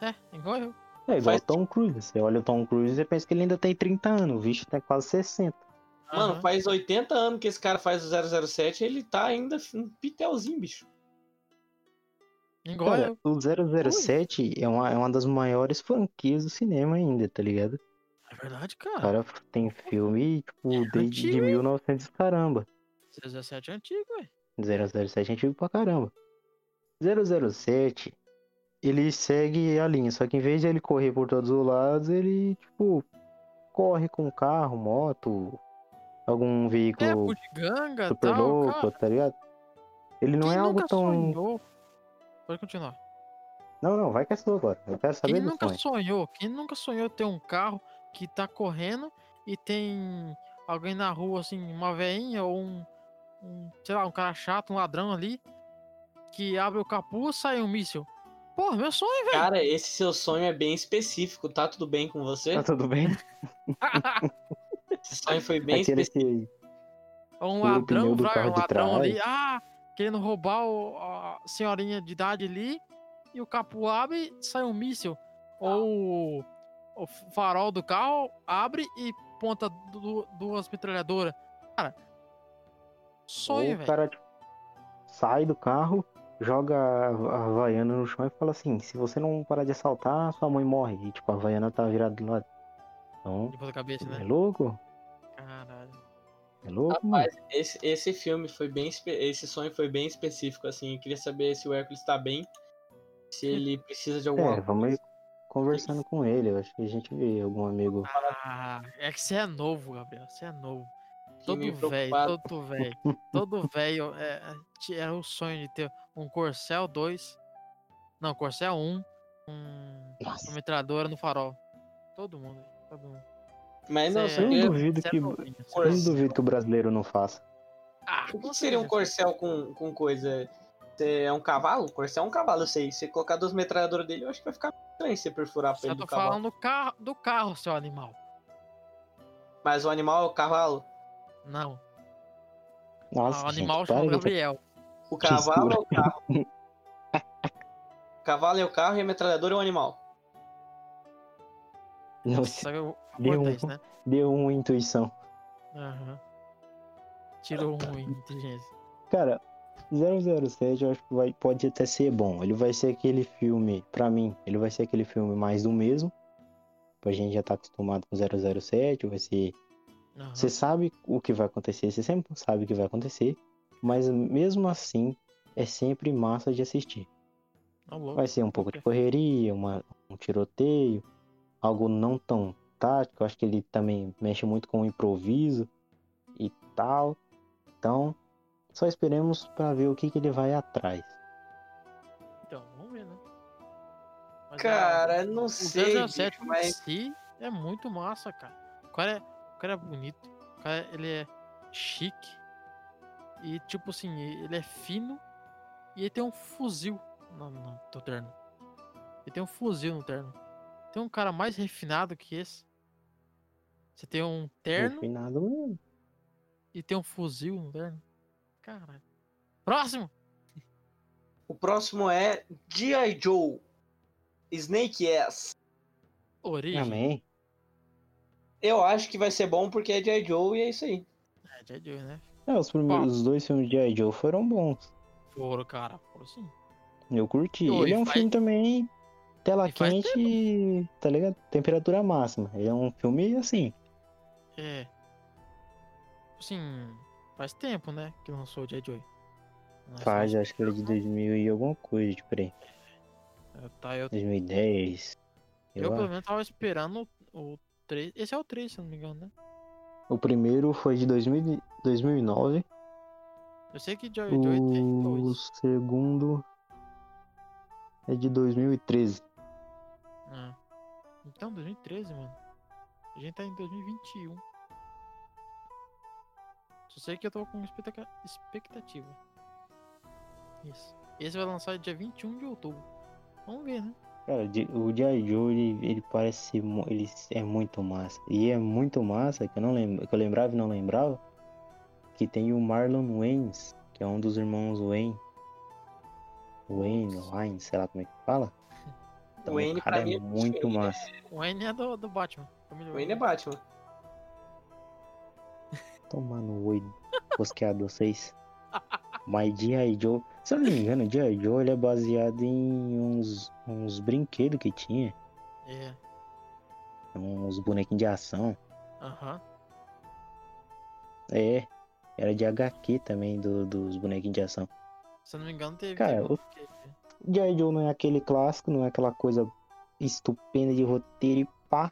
S1: É, igual eu.
S3: É igual
S2: Faz-
S3: o Tom Cruise. Você olha o Tom Cruise e pensa que ele ainda tem 30 anos. O bicho tem quase 60.
S2: Mano,
S1: Aham.
S2: faz 80 anos que esse cara faz o 007 ele tá ainda um pitelzinho, bicho.
S1: Igual
S3: Cara,
S1: eu.
S3: o 007 é uma, é uma das maiores franquias do cinema ainda, tá ligado?
S1: É verdade,
S3: O
S1: cara.
S3: cara tem filme, tipo, desde
S1: antigo,
S3: de
S1: hein?
S3: 1900 e caramba.
S1: 007 é antigo, ué.
S3: 007 é antigo pra caramba. 007, ele segue a linha, só que em vez de ele correr por todos os lados, ele, tipo, corre com carro, moto, algum
S1: É,
S3: veículo
S1: Pudiganga e
S3: super
S1: tal,
S3: louco,
S1: cara.
S3: tá ligado? Ele não
S1: Quem
S3: é algo tão.
S1: sonhou... Pode continuar.
S3: Não, não, vai que é sua agora. Eu quero saber
S1: Quem nunca
S3: sonho.
S1: sonhou? Quem nunca sonhou ter um carro que tá correndo e tem alguém na rua, assim, uma veinha ou um, um, sei lá, um cara chato, um ladrão ali, que abre o capuz sai um míssil. Pô, meu sonho, velho.
S2: Cara, esse seu sonho é bem específico, tá tudo bem com você?
S3: Tá tudo bem? [LAUGHS]
S2: Esse sonho foi bem
S3: Aquele
S2: específico.
S3: que.
S1: Ou um ladrão, vai, um ladrão ali, ah, querendo roubar o- a senhorinha de idade ali, e o capô abre sai um míssil. Ou o farol do carro abre e aponta du- duas metralhadoras. Cara, sonho,
S3: o
S1: velho.
S3: cara tipo, sai do carro, joga a Havaiana no chão e fala assim, se você não parar de assaltar, sua mãe morre. E tipo, a Havaiana tá virada do lado. Então,
S1: De ponta cabeça,
S3: é
S1: né?
S3: louco?
S1: Caralho.
S3: É louco, mano.
S2: Rapaz, esse, esse filme foi bem. Esse sonho foi bem específico, assim. Eu queria saber se o Hércules tá bem. Se ele precisa de alguma
S3: É, vamos ir conversando com ele. Eu acho que a gente vê algum amigo.
S1: Ah, é que você é novo, Gabriel. Você é novo. Todo velho, todo velho. Todo velho é, é, é o sonho de ter um Corcel 2. Não, Corcel 1. Um,
S3: Nossa.
S1: uma metralhadora no farol. Todo mundo. Todo mundo.
S2: Mas não, só
S3: Eu não duvido
S1: é
S3: que.
S1: novinho, é
S3: Eu não
S2: Corcel.
S3: duvido que o brasileiro não faça.
S1: Ah,
S2: O que seria um corcel com, com coisa? É um cavalo? Corcel é um cavalo, eu sei. Se você colocar duas metralhadoras dele, eu acho que vai ficar estranho você perfurar a pele
S1: tô
S2: do cavalo.
S1: falando do carro, do carro, seu animal.
S2: Mas o animal é o cavalo.
S1: Não.
S3: Nossa,
S1: o animal
S3: gente,
S1: chama
S3: de-
S1: Gabriel.
S2: O cavalo é o carro. o cavalo é o carro e a metralhadora é o animal.
S3: Nossa,
S1: eu
S3: Deu um-
S1: né?
S3: deu uma intuição.
S1: Aham. Tirou um em inteligência.
S3: Cara, 007 eu acho que vai, pode até ser bom. Ele vai ser aquele filme, pra mim, ele vai ser aquele filme mais do mesmo. A gente já tá acostumado com 007, vai ser...
S1: Aham.
S3: Você sabe o que vai acontecer, você sempre sabe o que vai acontecer. Mas mesmo assim, é sempre massa de assistir. Vai ser um pouco de correria, uma, um tiroteio, algo não tão tático. Eu acho que ele também mexe muito com o improviso e tal. Então, só esperemos pra ver o que, que ele vai atrás.
S1: Então, vamos ver, né? Mas,
S2: Cara,
S1: ah,
S2: não
S1: o
S2: sei,
S1: 007
S2: bicho,
S1: em
S2: mas
S1: si é muito massa, cara. O cara é, o cara é bonito. O cara, ele é chique. E, tipo assim, ele é fino. E ele tem um fuzil no, no, no terno. Ele tem um fuzil no terno. Tem um cara mais refinado que esse. Você tem um terno
S3: Refinado mesmo.
S1: e tem um fuzil no terno. Caralho. Próximo!
S2: o próximo é G.I. Joe. Snake Ass.
S1: Origem.
S3: Amém.
S2: Eu acho que vai ser bom porque é G.I. Joe e é isso aí.
S1: É, J. Joe, né?
S3: É, os, primeiros, os dois filmes de I. Joe foram bons.
S1: Foram, cara. Foram sim.
S3: Eu curti. Ele
S1: e
S3: é um
S1: faz-
S3: filme também tela
S1: e
S3: quente, tá ligado? Temperatura máxima. Ele é um filme assim.
S1: É. Assim, faz tempo, né? Que lançou o J. Joy.
S3: Faz, acho que ele é de 2000 e alguma coisa, tipo aí.
S1: É, Tá, eu,
S3: 2010.
S1: eu
S3: Eu
S1: pelo menos tava esperando o 3. Esse é o 3, se não me engano, né?
S3: O primeiro foi de 2000, e- 2009.
S1: Eu sei que Joy Joy tem
S3: O
S1: dois.
S3: segundo é de 2013.
S1: Ah. Então, 2013, mano. A gente tá em 2021. Só sei que eu tô com expectativa. Isso. Esse vai lançar dia 21 de outubro. Vamos ver, né?
S3: Cara, o G.I. Joe, ele, ele parece ele é muito massa. E é muito massa, que eu não lembro, que eu lembrava e não lembrava, que tem o Marlon Wayans, que é um dos irmãos Wayne. Wayne, Wayne, sei lá como é que fala. [LAUGHS] Então,
S2: Wayne,
S3: o cara
S2: mim,
S3: é
S2: é
S3: muito
S2: diferente.
S3: massa.
S1: O Wayne é do, do Batman.
S2: Wayne é Batman.
S3: Tomando oi, bosqueador 6. Mas G.I. Joe, se eu não me engano, G.I. Joe ele é baseado em uns, uns brinquedos que tinha.
S1: É.
S3: Uns bonequinhos de ação.
S1: Aham.
S3: É, era de HQ também, do- dos bonequinhos de ação.
S1: Se eu não me engano, teve.
S3: Cara, o- G.I. Joe não é aquele clássico, não é aquela coisa estupenda de roteiro e pá.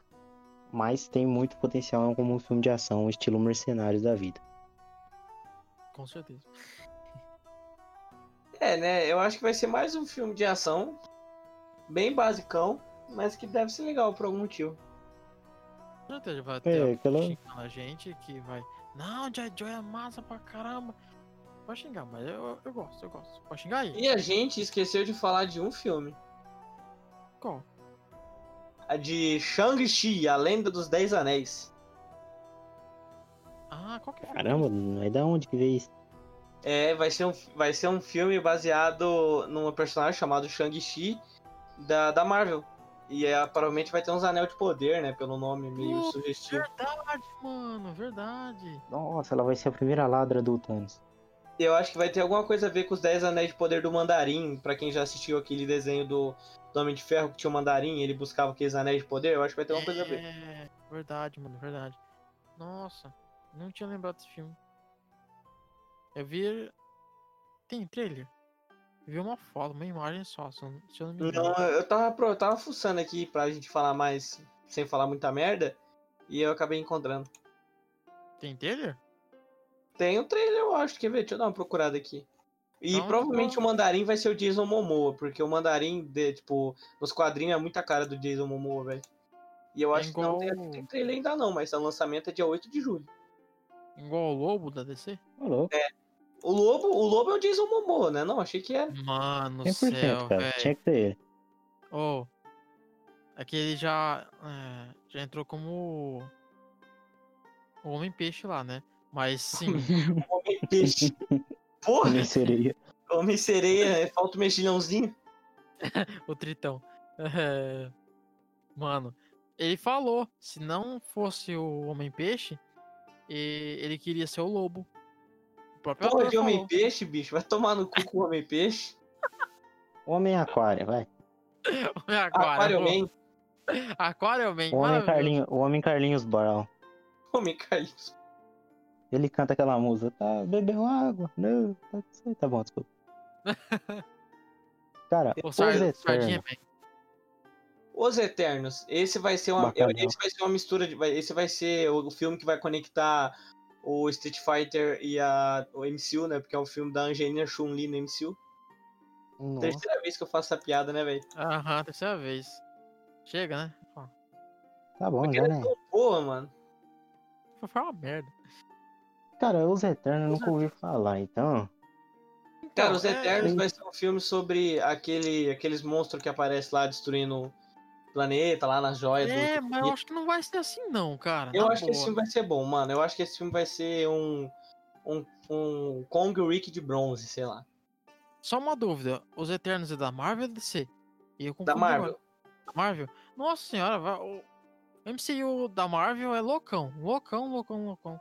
S3: Mas tem muito potencial como um filme de ação, estilo Mercenários da vida.
S1: Com certeza.
S2: É, né? Eu acho que vai ser mais um filme de ação. Bem basicão, mas que deve ser legal por algum motivo.
S1: Com certeza vai
S3: É,
S1: ter xingando a gente que vai. Não, J. Joy é massa pra caramba. Pode xingar, mas eu, eu gosto, eu gosto. Pode xingar aí.
S2: E a gente esqueceu de falar de um filme.
S1: Qual?
S2: A de Shang-Chi, a Lenda dos Dez Anéis.
S1: Ah, qual que é?
S3: Caramba, não é da onde que veio isso?
S2: É, vai ser um, vai ser um filme baseado num personagem chamado Shang-Chi da, da Marvel. E é, provavelmente vai ter uns anel de poder, né? Pelo nome meio
S1: Pô,
S2: sugestivo.
S1: Verdade, mano, verdade.
S3: Nossa, ela vai ser a primeira ladra do Thanos.
S2: Eu acho que vai ter alguma coisa a ver com os 10 anéis de poder do Mandarim. Pra quem já assistiu aquele desenho do, do Homem de Ferro que tinha o Mandarim, ele buscava aqueles anéis de poder. Eu acho que vai ter alguma coisa a ver.
S1: É, verdade, mano, verdade. Nossa, não tinha lembrado desse filme. Eu vi. Tem trailer? Eu vi uma foto, uma imagem só, se eu não- me engano.
S2: Não, eu tava, eu tava fuçando aqui pra gente falar mais, sem falar muita merda. E eu acabei encontrando.
S1: Tem trailer?
S2: Tem o trailer, eu acho. Quer ver? Deixa eu dar uma procurada aqui. E
S1: Não,
S2: provavelmente
S1: não.
S2: o Mandarim vai ser o Jason Momoa, porque o Mandarim, de, tipo, nos quadrinhos é muita cara do Jason Momoa, velho. E eu
S1: É
S2: acho que não tem, tem trailer ainda não, mas o lançamento é dia 8 de julho.
S1: Igual o lobo da DC?
S3: Ô, louco.
S2: O Lobo, o Lobo é o Jason Momoa, né? Não, achei que era.
S1: Mano,
S3: 100%,
S1: céu,
S3: cara. Tinha que ter ele.
S1: Oh, é que ele já, é, já entrou como o Homem-Peixe lá, né? Mas sim, [LAUGHS]
S2: Homem Peixe. Porra,
S3: Nem seria.
S2: Homem Sereia, é, falta o mexilhãozinho. [LAUGHS]
S1: o Tritão. É, [LAUGHS] Mano, ele falou, se não fosse o Homem-Peixe, e- ele queria ser o lobo. O próprio
S2: Porra de Homem. Peixe, bicho. Vai tomar no cu com o Homem Peixe.
S3: Homem Aquário, vai.
S1: Aquário,
S2: Aquário Man.
S1: Aquário Man,
S3: O Homem,
S1: maravilhoso.
S3: Carlinho, o Homem Carlinhos Brown.
S2: Homem Carlinhos.
S3: Ele canta aquela música, tá, bebeu água? Não, tá, tá bom, desculpa. [LAUGHS] Cara,
S1: O
S3: os Eternos.
S2: Os Eternos. Esse vai ser uma, esse vai ser uma mistura de, vai- esse vai ser o, o filme que vai conectar o Street Fighter e a o MCU, né? Porque é um filme da Angelina Chun-Li no MCU.
S3: nossa,
S2: Terceira vez que eu faço essa piada, né, velho?
S1: Aham, terceira vez. Chega, né? Ó,
S3: tá bom
S2: Porque
S3: já,
S2: ela é
S3: né?
S2: tão boa, mano.
S1: Foi uma merda.
S3: Cara, os Eternos eu nunca ouvi falar, então...
S2: Cara,
S1: Então,
S2: Os
S1: é-
S2: Eternos vai ser um filme sobre aquele, aqueles monstros que aparecem lá destruindo o planeta, lá nas joias. do-
S1: É, mas eu acho que não vai ser assim não, cara.
S2: Eu acho que esse
S1: boa.
S2: filme vai ser bom, mano. Eu acho que esse filme vai ser um. Um, um Kong Rick de bronze, sei lá.
S1: Só uma dúvida, os Eternos é da Marvel ou DC? E eu
S2: Da Marvel.
S1: Da Marvel? Nossa senhora, o MCU da Marvel é loucão. Loucão, loucão, loucão.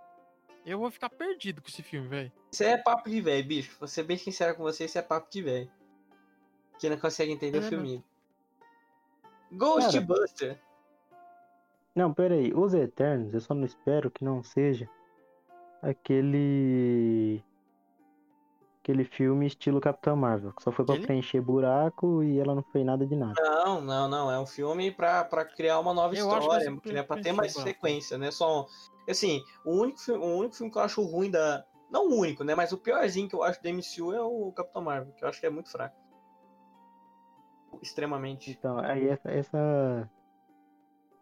S1: Eu vou ficar perdido com esse filme, velho.
S2: Isso é papo de velho, bicho. Vou ser bem sincero com você, isso é papo de velho. Que não consegue entender
S1: É
S2: o
S1: mesmo.
S2: filme. Ghostbuster.
S3: Não, pera aí, os Eternos, eu só não espero que não seja aquele... Aquele filme estilo Capitão Marvel, que só foi pra
S1: Aquele?
S3: preencher buraco e ela não fez nada de nada.
S2: Não, não, não. É um filme pra, pra criar uma nova
S1: Eu acho que
S2: história.
S1: ser
S2: né, pra ter mais
S1: buraco.
S2: sequência, né? Só. Assim, o único, filme, o único filme que eu acho ruim da. Não o único, né? Mas o piorzinho que eu acho da MCU é o Capitão Marvel, que eu acho que é muito fraco. Extremamente.
S3: Então, aí essa, essa...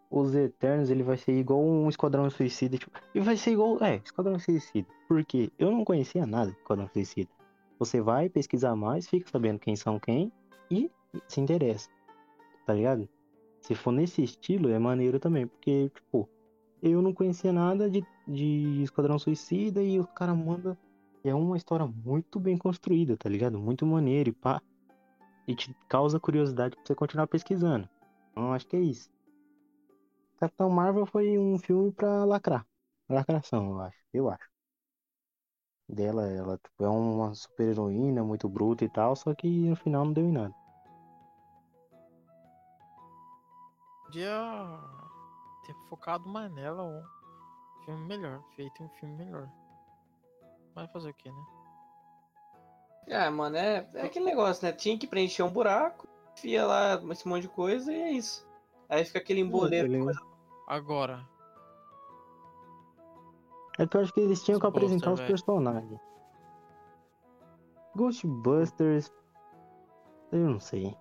S3: Os Eternos, ele vai ser igual um Esquadrão Suicida, tipo... E vai ser igual... É, Esquadrão Suicida. Porque eu não conhecia nada de Esquadrão Suicida. Você vai pesquisar mais, fica sabendo quem são quem e se interessa. Tá ligado? Se for nesse estilo, é maneiro também. Porque, tipo, eu não conhecia nada de, de Esquadrão Suicida e o cara manda... É uma história muito bem construída, tá ligado? Muito maneiro e pá e te causa curiosidade pra você continuar pesquisando. Então acho que é isso. Capitão Marvel foi um filme pra lacrar. Lacração, eu acho. Eu acho. Dela, ela tipo, é uma super heroína, muito bruta e tal, só que no final não deu em nada.
S1: Podia ter focado mais nela, um filme melhor. Feito um filme melhor. Vai fazer o que, né?
S2: É, mano, é, é aquele negócio, né? Tinha que preencher um buraco, enfia lá esse monte de coisa e é isso. Aí fica aquele emboleiro.
S3: Ele-
S1: Agora,
S3: É que eu acho que eles tinham que
S1: Ghostbuster,
S3: apresentar os
S1: velho.
S3: personagens. Ghostbusters. Eu não sei.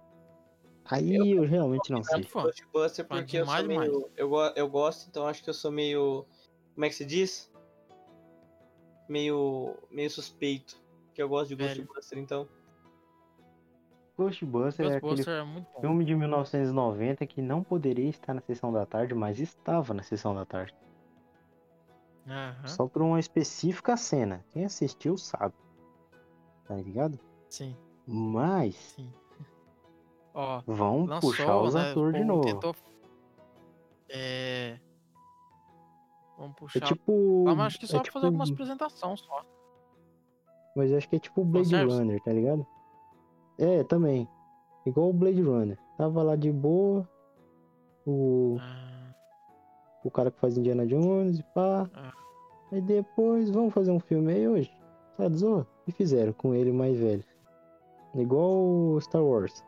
S3: Aí eu, realmente não sei.
S2: Ghostbuster porque eu
S1: demais,
S2: sou meio. Eu, eu gosto, então acho que eu sou meio. Como é que se diz? Meio. meio suspeito. Que eu gosto de
S1: Velho.
S2: Ghostbuster, então.
S3: Ghostbusters é aquele
S1: Ghostbuster é muito bom.
S3: filme de 1990 que não poderia estar na sessão da tarde, mas estava na sessão da tarde.
S1: Aham,
S3: Só por uma específica cena. Quem assistiu sabe. Tá ligado?
S1: Sim,
S3: Mas
S1: sim. Ó,
S3: Vão
S1: lançou,
S3: puxar os
S1: né?
S3: atores de novo.
S1: tentou- É. Vamos
S3: É
S1: puxar.
S3: tipo.
S1: Ah, mas acho que só
S3: é
S1: pra fazer algumas
S3: tipo-
S1: apresentações só.
S3: Mas acho que é tipo o Blade? Runner, tá ligado? É, também. Igual o Blade Runner. Tava lá de boa. O,
S1: Ah,
S3: o cara que faz Indiana Jones, pá.
S1: Ah.
S3: Aí depois, vamos fazer um filme aí hoje? Tá de zoa? E fizeram com ele mais velho. Igual o Star Wars.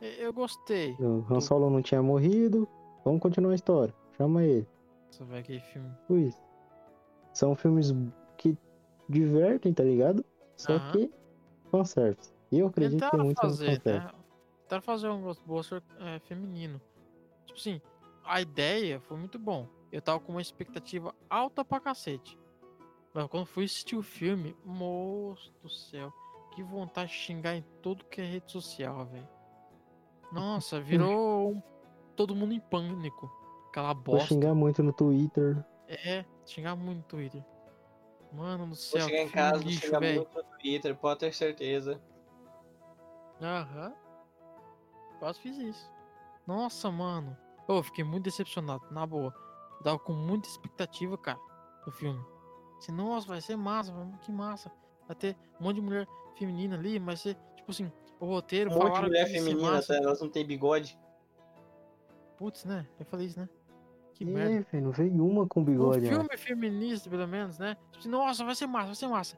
S1: eu- gostei.
S3: O Han Solo não tinha morrido. Vamos continuar a história. Chama ele.
S1: Você vai aquele filme.
S3: Isso. São filmes que divertem, tá ligado? Só
S1: Aham.
S3: que fanservice. E eu acredito que é muito
S1: fazer, né? Tentaram fazer um Ghostbuster é, feminino. Tipo assim, a ideia foi muito bom. Eu tava com uma expectativa alta pra cacete. Mas quando fui assistir o filme, moço do céu, que vontade de xingar em tudo que é rede social, velho. Nossa, [LAUGHS] virou um- todo mundo em pânico. Aquela
S3: Vou
S1: bosta.
S3: xingar muito no Twitter.
S1: É, xingar muito no Twitter. Mano do
S2: Vou
S1: céu,
S2: chegar em casa, vou
S1: lixo,
S2: chegar
S1: velho.
S2: muito no Twitter, pode ter certeza.
S1: Aham. Quase fiz isso. Nossa, mano. Eu fiquei muito decepcionado, na boa. Eu tava com muita expectativa, cara, do filme. Assim, nossa, vai ser massa, que massa. Vai ter um monte de mulher feminina ali, vai ser, tipo assim, o roteiro.
S2: Um monte de mulher feminina, tá? elas não têm bigode.
S1: Putz, né? Eu falei isso, né? Que
S3: É,
S1: merda.
S3: velho, não veio uma com bigode.
S1: filme feminista, pelo menos, né? Tipo assim, nossa, vai ser massa, vai ser massa.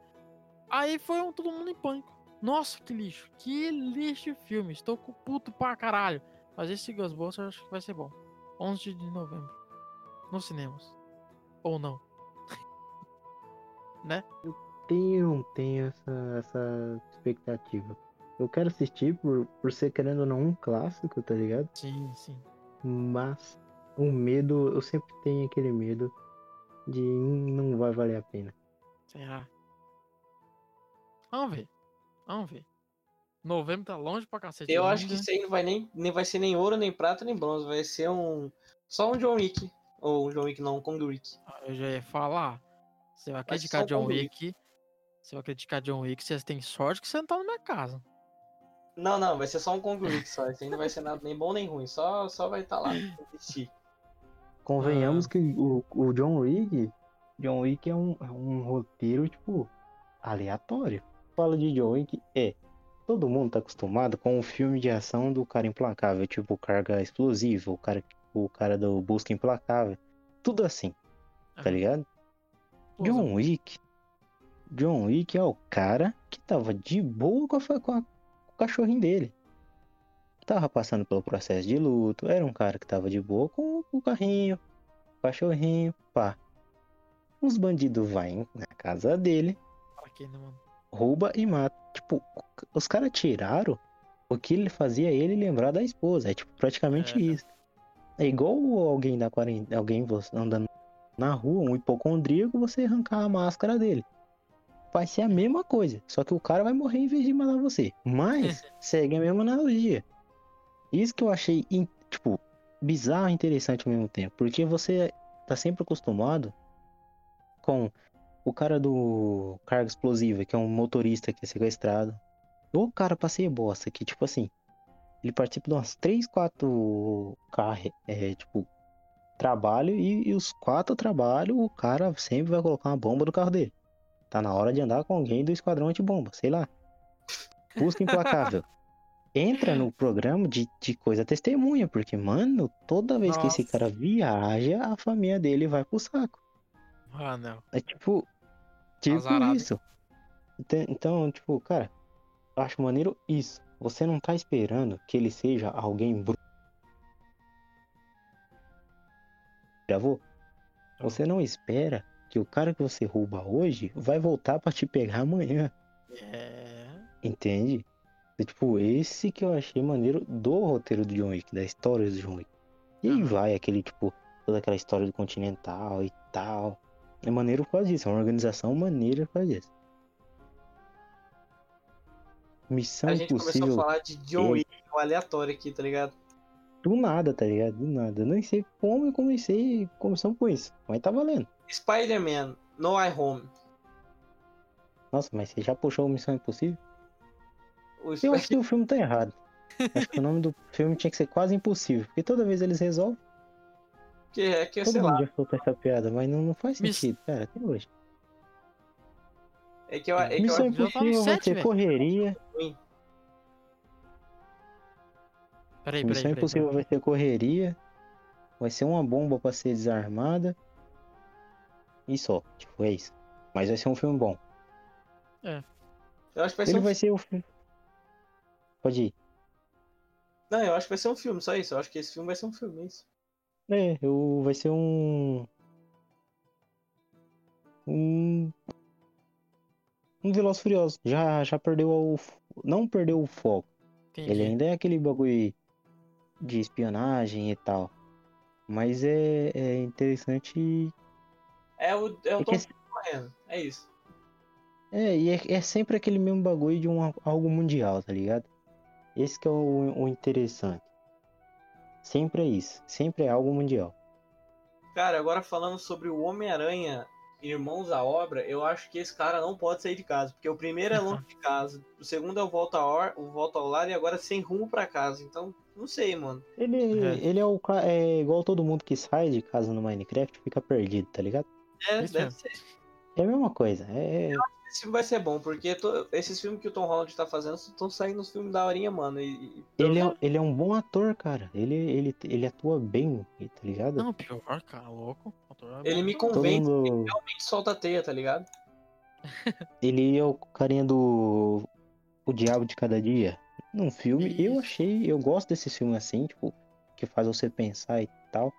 S1: Aí foi um todo mundo em pânico. Nossa, que lixo. Que lixo de filme. Estou com puto pra caralho. Mas esse Ghostbusters eu acho que vai ser bom. 11 de novembro. Nos cinemas. Ou não. [LAUGHS]
S3: Tenho, não tenho essa, essa expectativa. Eu quero assistir por, por ser, querendo ou não, um clássico, tá ligado?
S1: Sim, sim.
S3: Mas o medo, eu sempre tenho aquele medo de "Hum, não vai valer a pena.
S1: Será? Vamos ver. Vamos ver. Novembro tá longe pra cacete.
S2: Eu acho
S1: ainda.
S2: que isso aí não vai nem, nem vai ser nem ouro, nem prata, nem bronze. Vai ser um. Só um John Wick. Ou um John Wick não, um Kong Wick.
S1: Ah, Eu já ia falar. Você vai criticar
S2: o
S1: John
S2: Wick.
S1: Wick. Você vai criticar John Wick. Você tem sorte que você não tá na minha casa.
S2: Não, não, vai ser só um Kong Wick só. Isso aí não vai ser nada nem bom nem ruim. Só, só vai estar lá. pra assistir.
S3: Convenhamos que o, o John Wick, John Wick é um, é um roteiro, tipo, aleatório. Fala de John Wick, é. Todo mundo tá acostumado com o filme de ação do cara implacável, tipo carga explosiva, o cara, o cara do busca implacável. Tudo assim, tá ligado? John Wick. John Wick é o cara que tava de boa com, a, com a- com o cachorrinho dele. Tava passando pelo processo de luto. Era um cara que tava de boa com, com o carrinho, o cachorrinho, pá. Os bandidos vão na casa dele,
S1: né,
S3: rouba e mata. Tipo, os caras tiraram o que ele fazia ele lembrar da esposa. É tipo praticamente
S1: É.
S3: isso. É igual alguém da quarentena, alguém andando na rua, um hipocondríaco, você arrancar a máscara dele. Vai ser a mesma coisa, só que o cara vai morrer em vez de matar você. Mas [LAUGHS] segue a mesma analogia. Isso que eu achei, tipo, bizarro e interessante ao mesmo tempo, porque você tá sempre acostumado com o cara do carga explosiva, que é um motorista que é sequestrado. Ou o cara passeia bosta, que tipo assim, ele participa de umas 3, 4 carre, é, tipo, trabalho e, e os quatro trabalhos o cara sempre vai colocar uma bomba no carro dele. Tá na hora de andar com alguém do esquadrão antibomba, sei lá. Busca implacável. [LAUGHS] Entra no programa de, de coisa testemunha, porque, mano, toda vez que esse
S1: Nossa.
S3: cara viaja, a família dele vai pro saco.
S1: Ah, não.
S3: É tipo. Tipo
S1: Azarado,
S3: isso. Então, tipo, cara, acho maneiro isso. Você não tá esperando que ele seja alguém bru... Gravou? Você não espera que o cara que você rouba hoje vai voltar pra te pegar amanhã.
S1: É.
S3: Entende? É, tipo, esse que eu achei maneiro do roteiro do John Wick, da história do John Wick. E aí vai aquele, tipo, toda aquela história do Continental e tal. É maneiro por causa disso, é uma organização maneira por causa disso. Missão
S2: A gente começou a
S3: impossível
S2: falar de John. Wick, um aleatório aqui, tá ligado?
S3: do nada, tá ligado? Do nada. Eu nem sei como eu comecei, começamos com isso, mas tá valendo.
S2: Spider-Man, No Way Home.
S3: Nossa, mas você já puxou o Missão Impossível?
S2: O
S3: Eu
S2: Sp-
S3: acho que o filme tá errado. Acho que o nome do filme tinha que ser quase impossível. Porque toda vez eles resolvem.
S2: Que é que,
S3: Todo
S2: sei
S3: mundo
S2: lá.
S3: já soltou essa piada, mas não, não faz
S1: Miss-
S3: sentido, cara, até hoje.
S2: É que eu, é que eu
S3: Missão
S2: acho
S1: já tá
S3: Impossível ser
S1: velho.
S3: correria.
S2: ruim.
S1: Peraí, peraí,
S3: Missão
S1: peraí.
S3: Impossível vai ser correria. Vai ser uma bomba pra ser desarmada. E só, tipo, é isso. Mas vai ser um filme bom.
S2: Eu acho que vai ser
S3: Ele
S2: um
S3: vai ser o filme. Pode ir.
S2: Não, eu acho que vai ser um filme, só isso. Eu acho que esse filme vai ser um filme, é isso.
S3: É, eu, vai ser um. Um. Um Veloz Furioso. Já, já perdeu o. Não perdeu o foco.
S1: Entendi.
S3: Ele ainda é aquele bagulho de espionagem e tal. Mas é, é interessante.
S2: É o, é o
S3: É
S2: Tom
S3: é-
S2: correndo. É isso.
S3: É, e é, é sempre aquele mesmo bagulho de um, algo mundial, tá ligado? Esse que é o, o interessante. Sempre é isso. Sempre é algo mundial.
S2: Cara, agora falando sobre o Homem-Aranha Irmãos à Obra, eu acho que esse cara não pode sair de casa. Porque o primeiro é longe de casa, o segundo é o Volta ao, Or, o Volta ao Lar e agora sem rumo pra casa. Então, não sei, mano.
S3: Ele
S1: É.
S3: ele é, o, é igual todo mundo que sai de casa no Minecraft fica perdido, tá ligado?
S2: É,
S1: Isso
S2: deve
S1: mesmo.
S2: ser.
S3: É a mesma coisa. É,
S2: Esse filme vai ser bom, porque to- esses filmes que o Tom Holland tá fazendo estão saindo os filmes da horinha, mano. E, e-
S3: ele, é, ele é um bom ator, cara. Ele, ele, ele atua bem, tá ligado?
S1: Não, pior, cara, louco. É
S2: Ele
S1: bom
S2: me convence.
S3: mundo.
S2: realmente solta a teia, tá ligado? [LAUGHS]
S3: Ele é o carinha do. O Diabo de Cada Dia. Num filme, eu
S1: Isso.
S3: achei. Eu gosto desses filmes assim, tipo, que faz você pensar e tal.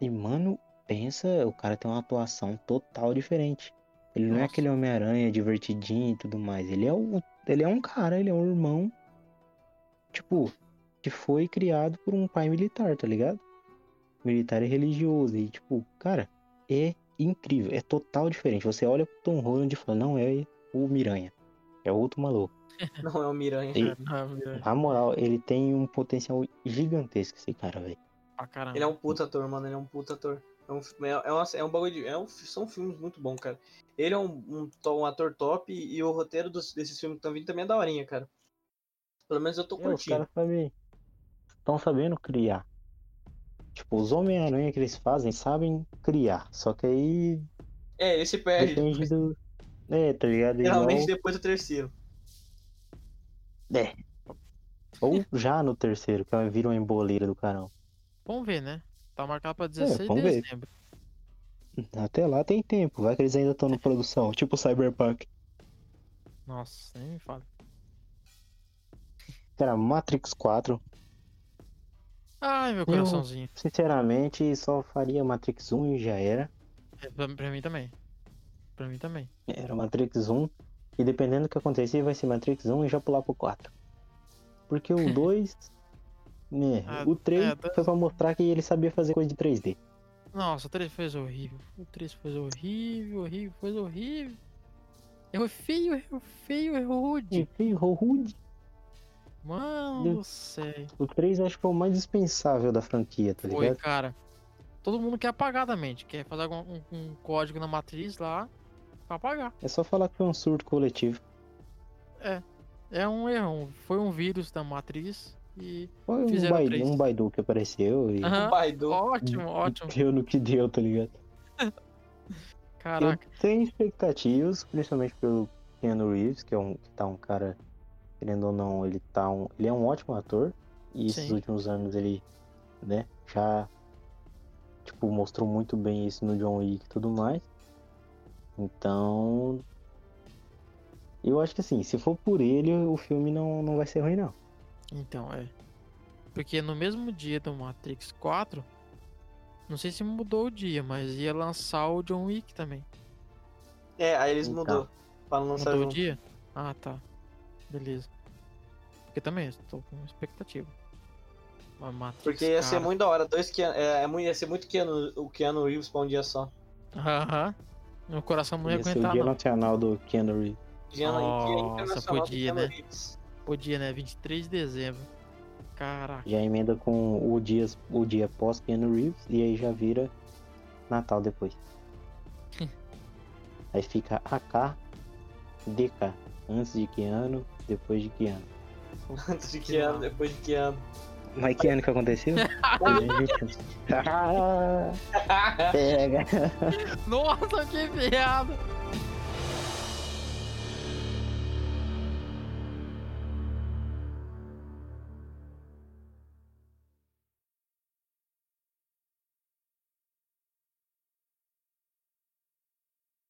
S3: E, mano, pensa, o cara tem uma atuação total diferente. Ele não é
S1: Nossa.
S3: aquele Homem-Aranha divertidinho e tudo mais. Ele é, o, ele é um cara, ele é um irmão. Tipo, que foi criado por um pai militar, tá ligado? Militar e religioso. E, tipo, cara, é incrível. É total diferente. Você olha pro Tom Holland e fala, não é o Miranha. É outro maluco. [LAUGHS]
S2: Não é o Miranha.
S3: E-
S1: É, é
S3: Na moral, ele tem um potencial gigantesco, esse cara, velho.
S1: caramba.
S2: Ele é um puta ator, mano. Ele é um puta ator. É um, é, é, uma- é um bagulho de. É um, são filmes muito bons, cara. Ele é um, um, um ator top e, o roteiro dos, desses filmes que estão vindo também é daorinha, cara. Pelo menos eu tô
S3: É, os
S2: curtindo.
S3: caras sabem. Estão sabendo criar. Tipo, os Homem-Aranha que eles fazem sabem criar. Só que aí
S2: É, ele se perde.
S3: depende do. É, tá ligado?
S2: Geralmente
S3: Igual-
S2: depois do terceiro.
S3: É. Ou já no terceiro, que vira uma emboleira do caramba.
S1: Vamos ver, né? Tá marcado pra 16 de
S3: vamos ver.
S1: dezembro.
S3: Até lá tem tempo, vai que eles ainda estão na produção, [LAUGHS] tipo Cyberpunk.
S1: Nossa, nem me fala.
S3: Cara, Matrix 4,
S1: Ai, meu coraçãozinho.
S3: sinceramente, só faria Matrix 1 e já era.
S1: É, pra, pra mim também. Pra mim também.
S3: Era Matrix 1. E dependendo do que acontecer, vai ser Matrix 1 e já pular pro 4. Porque o [LAUGHS] 2. Né,
S1: Ah,
S3: o 3
S1: é, tá-
S3: foi pra mostrar que ele sabia fazer coisa de 3D.
S1: Nossa, o 3 foi horrível. O 3 foi horrível, horrível, foi horrível. Errou feio, errou feio, errou rude.
S3: E veio o rude.
S1: Mano do céu.
S3: O 3 eu acho que foi o mais dispensável da franquia, tá
S1: Foi,
S3: ligado?
S1: cara. Todo mundo quer apagar da mente. Quer fazer algum, um, um código na matriz lá pra apagar.
S3: É só falar que foi um surto coletivo.
S1: É um erro. Foi um vírus da matriz e.
S3: Foi um
S1: Fizeram
S3: Baidu,
S1: três.
S3: um Baidu que apareceu e.
S2: Baidu.
S1: Ótimo, ótimo.
S3: deu no que deu, tá ligado? [LAUGHS]
S1: Caraca.
S3: Eu tenho expectativas, principalmente pelo Keanu Reeves, que é um, que tá um cara, querendo ou não, ele tá um. Ele é um ótimo ator. E esses
S1: Sim.
S3: últimos anos ele, né, já tipo, mostrou muito bem isso no John Wick e tudo mais. Então. Eu acho que assim, se for por ele, o filme não, não vai ser ruim, não.
S1: Então, é. Porque no mesmo dia do Matrix 4, não sei se mudou o dia, mas ia lançar o John Wick também.
S2: É, aí eles
S3: Então.
S2: mudou. Pra não lançar
S1: Mudou o
S2: junto.
S1: dia? Ah, tá. Beleza. Porque também estou com expectativa. Matrix,
S2: Porque ia ser
S1: cara.
S2: muito da hora. Dois Keanu, é, é muito, ia ser muito Keanu, o Keanu Reeves pra um dia só.
S1: Aham. Meu coração não ia
S3: Esse é o
S1: aguentar,
S3: dia
S1: não.
S3: nacional do Keanu Reeves.
S2: Dia, dia
S1: Nossa, podia,
S2: Keanu
S1: né?
S2: Reeves.
S1: Podia, né? 23 de dezembro. Caraca.
S3: Já emenda com o dia, o dia pós Keanu Reeves e aí já vira Natal depois. [LAUGHS] aí fica AK, DK. Antes de que ano, depois de que ano.
S2: Antes de que ano, depois de que ano.
S3: Mas que ano que aconteceu? [LAUGHS] 2021. [LAUGHS] Pega.
S1: Nossa, que piada!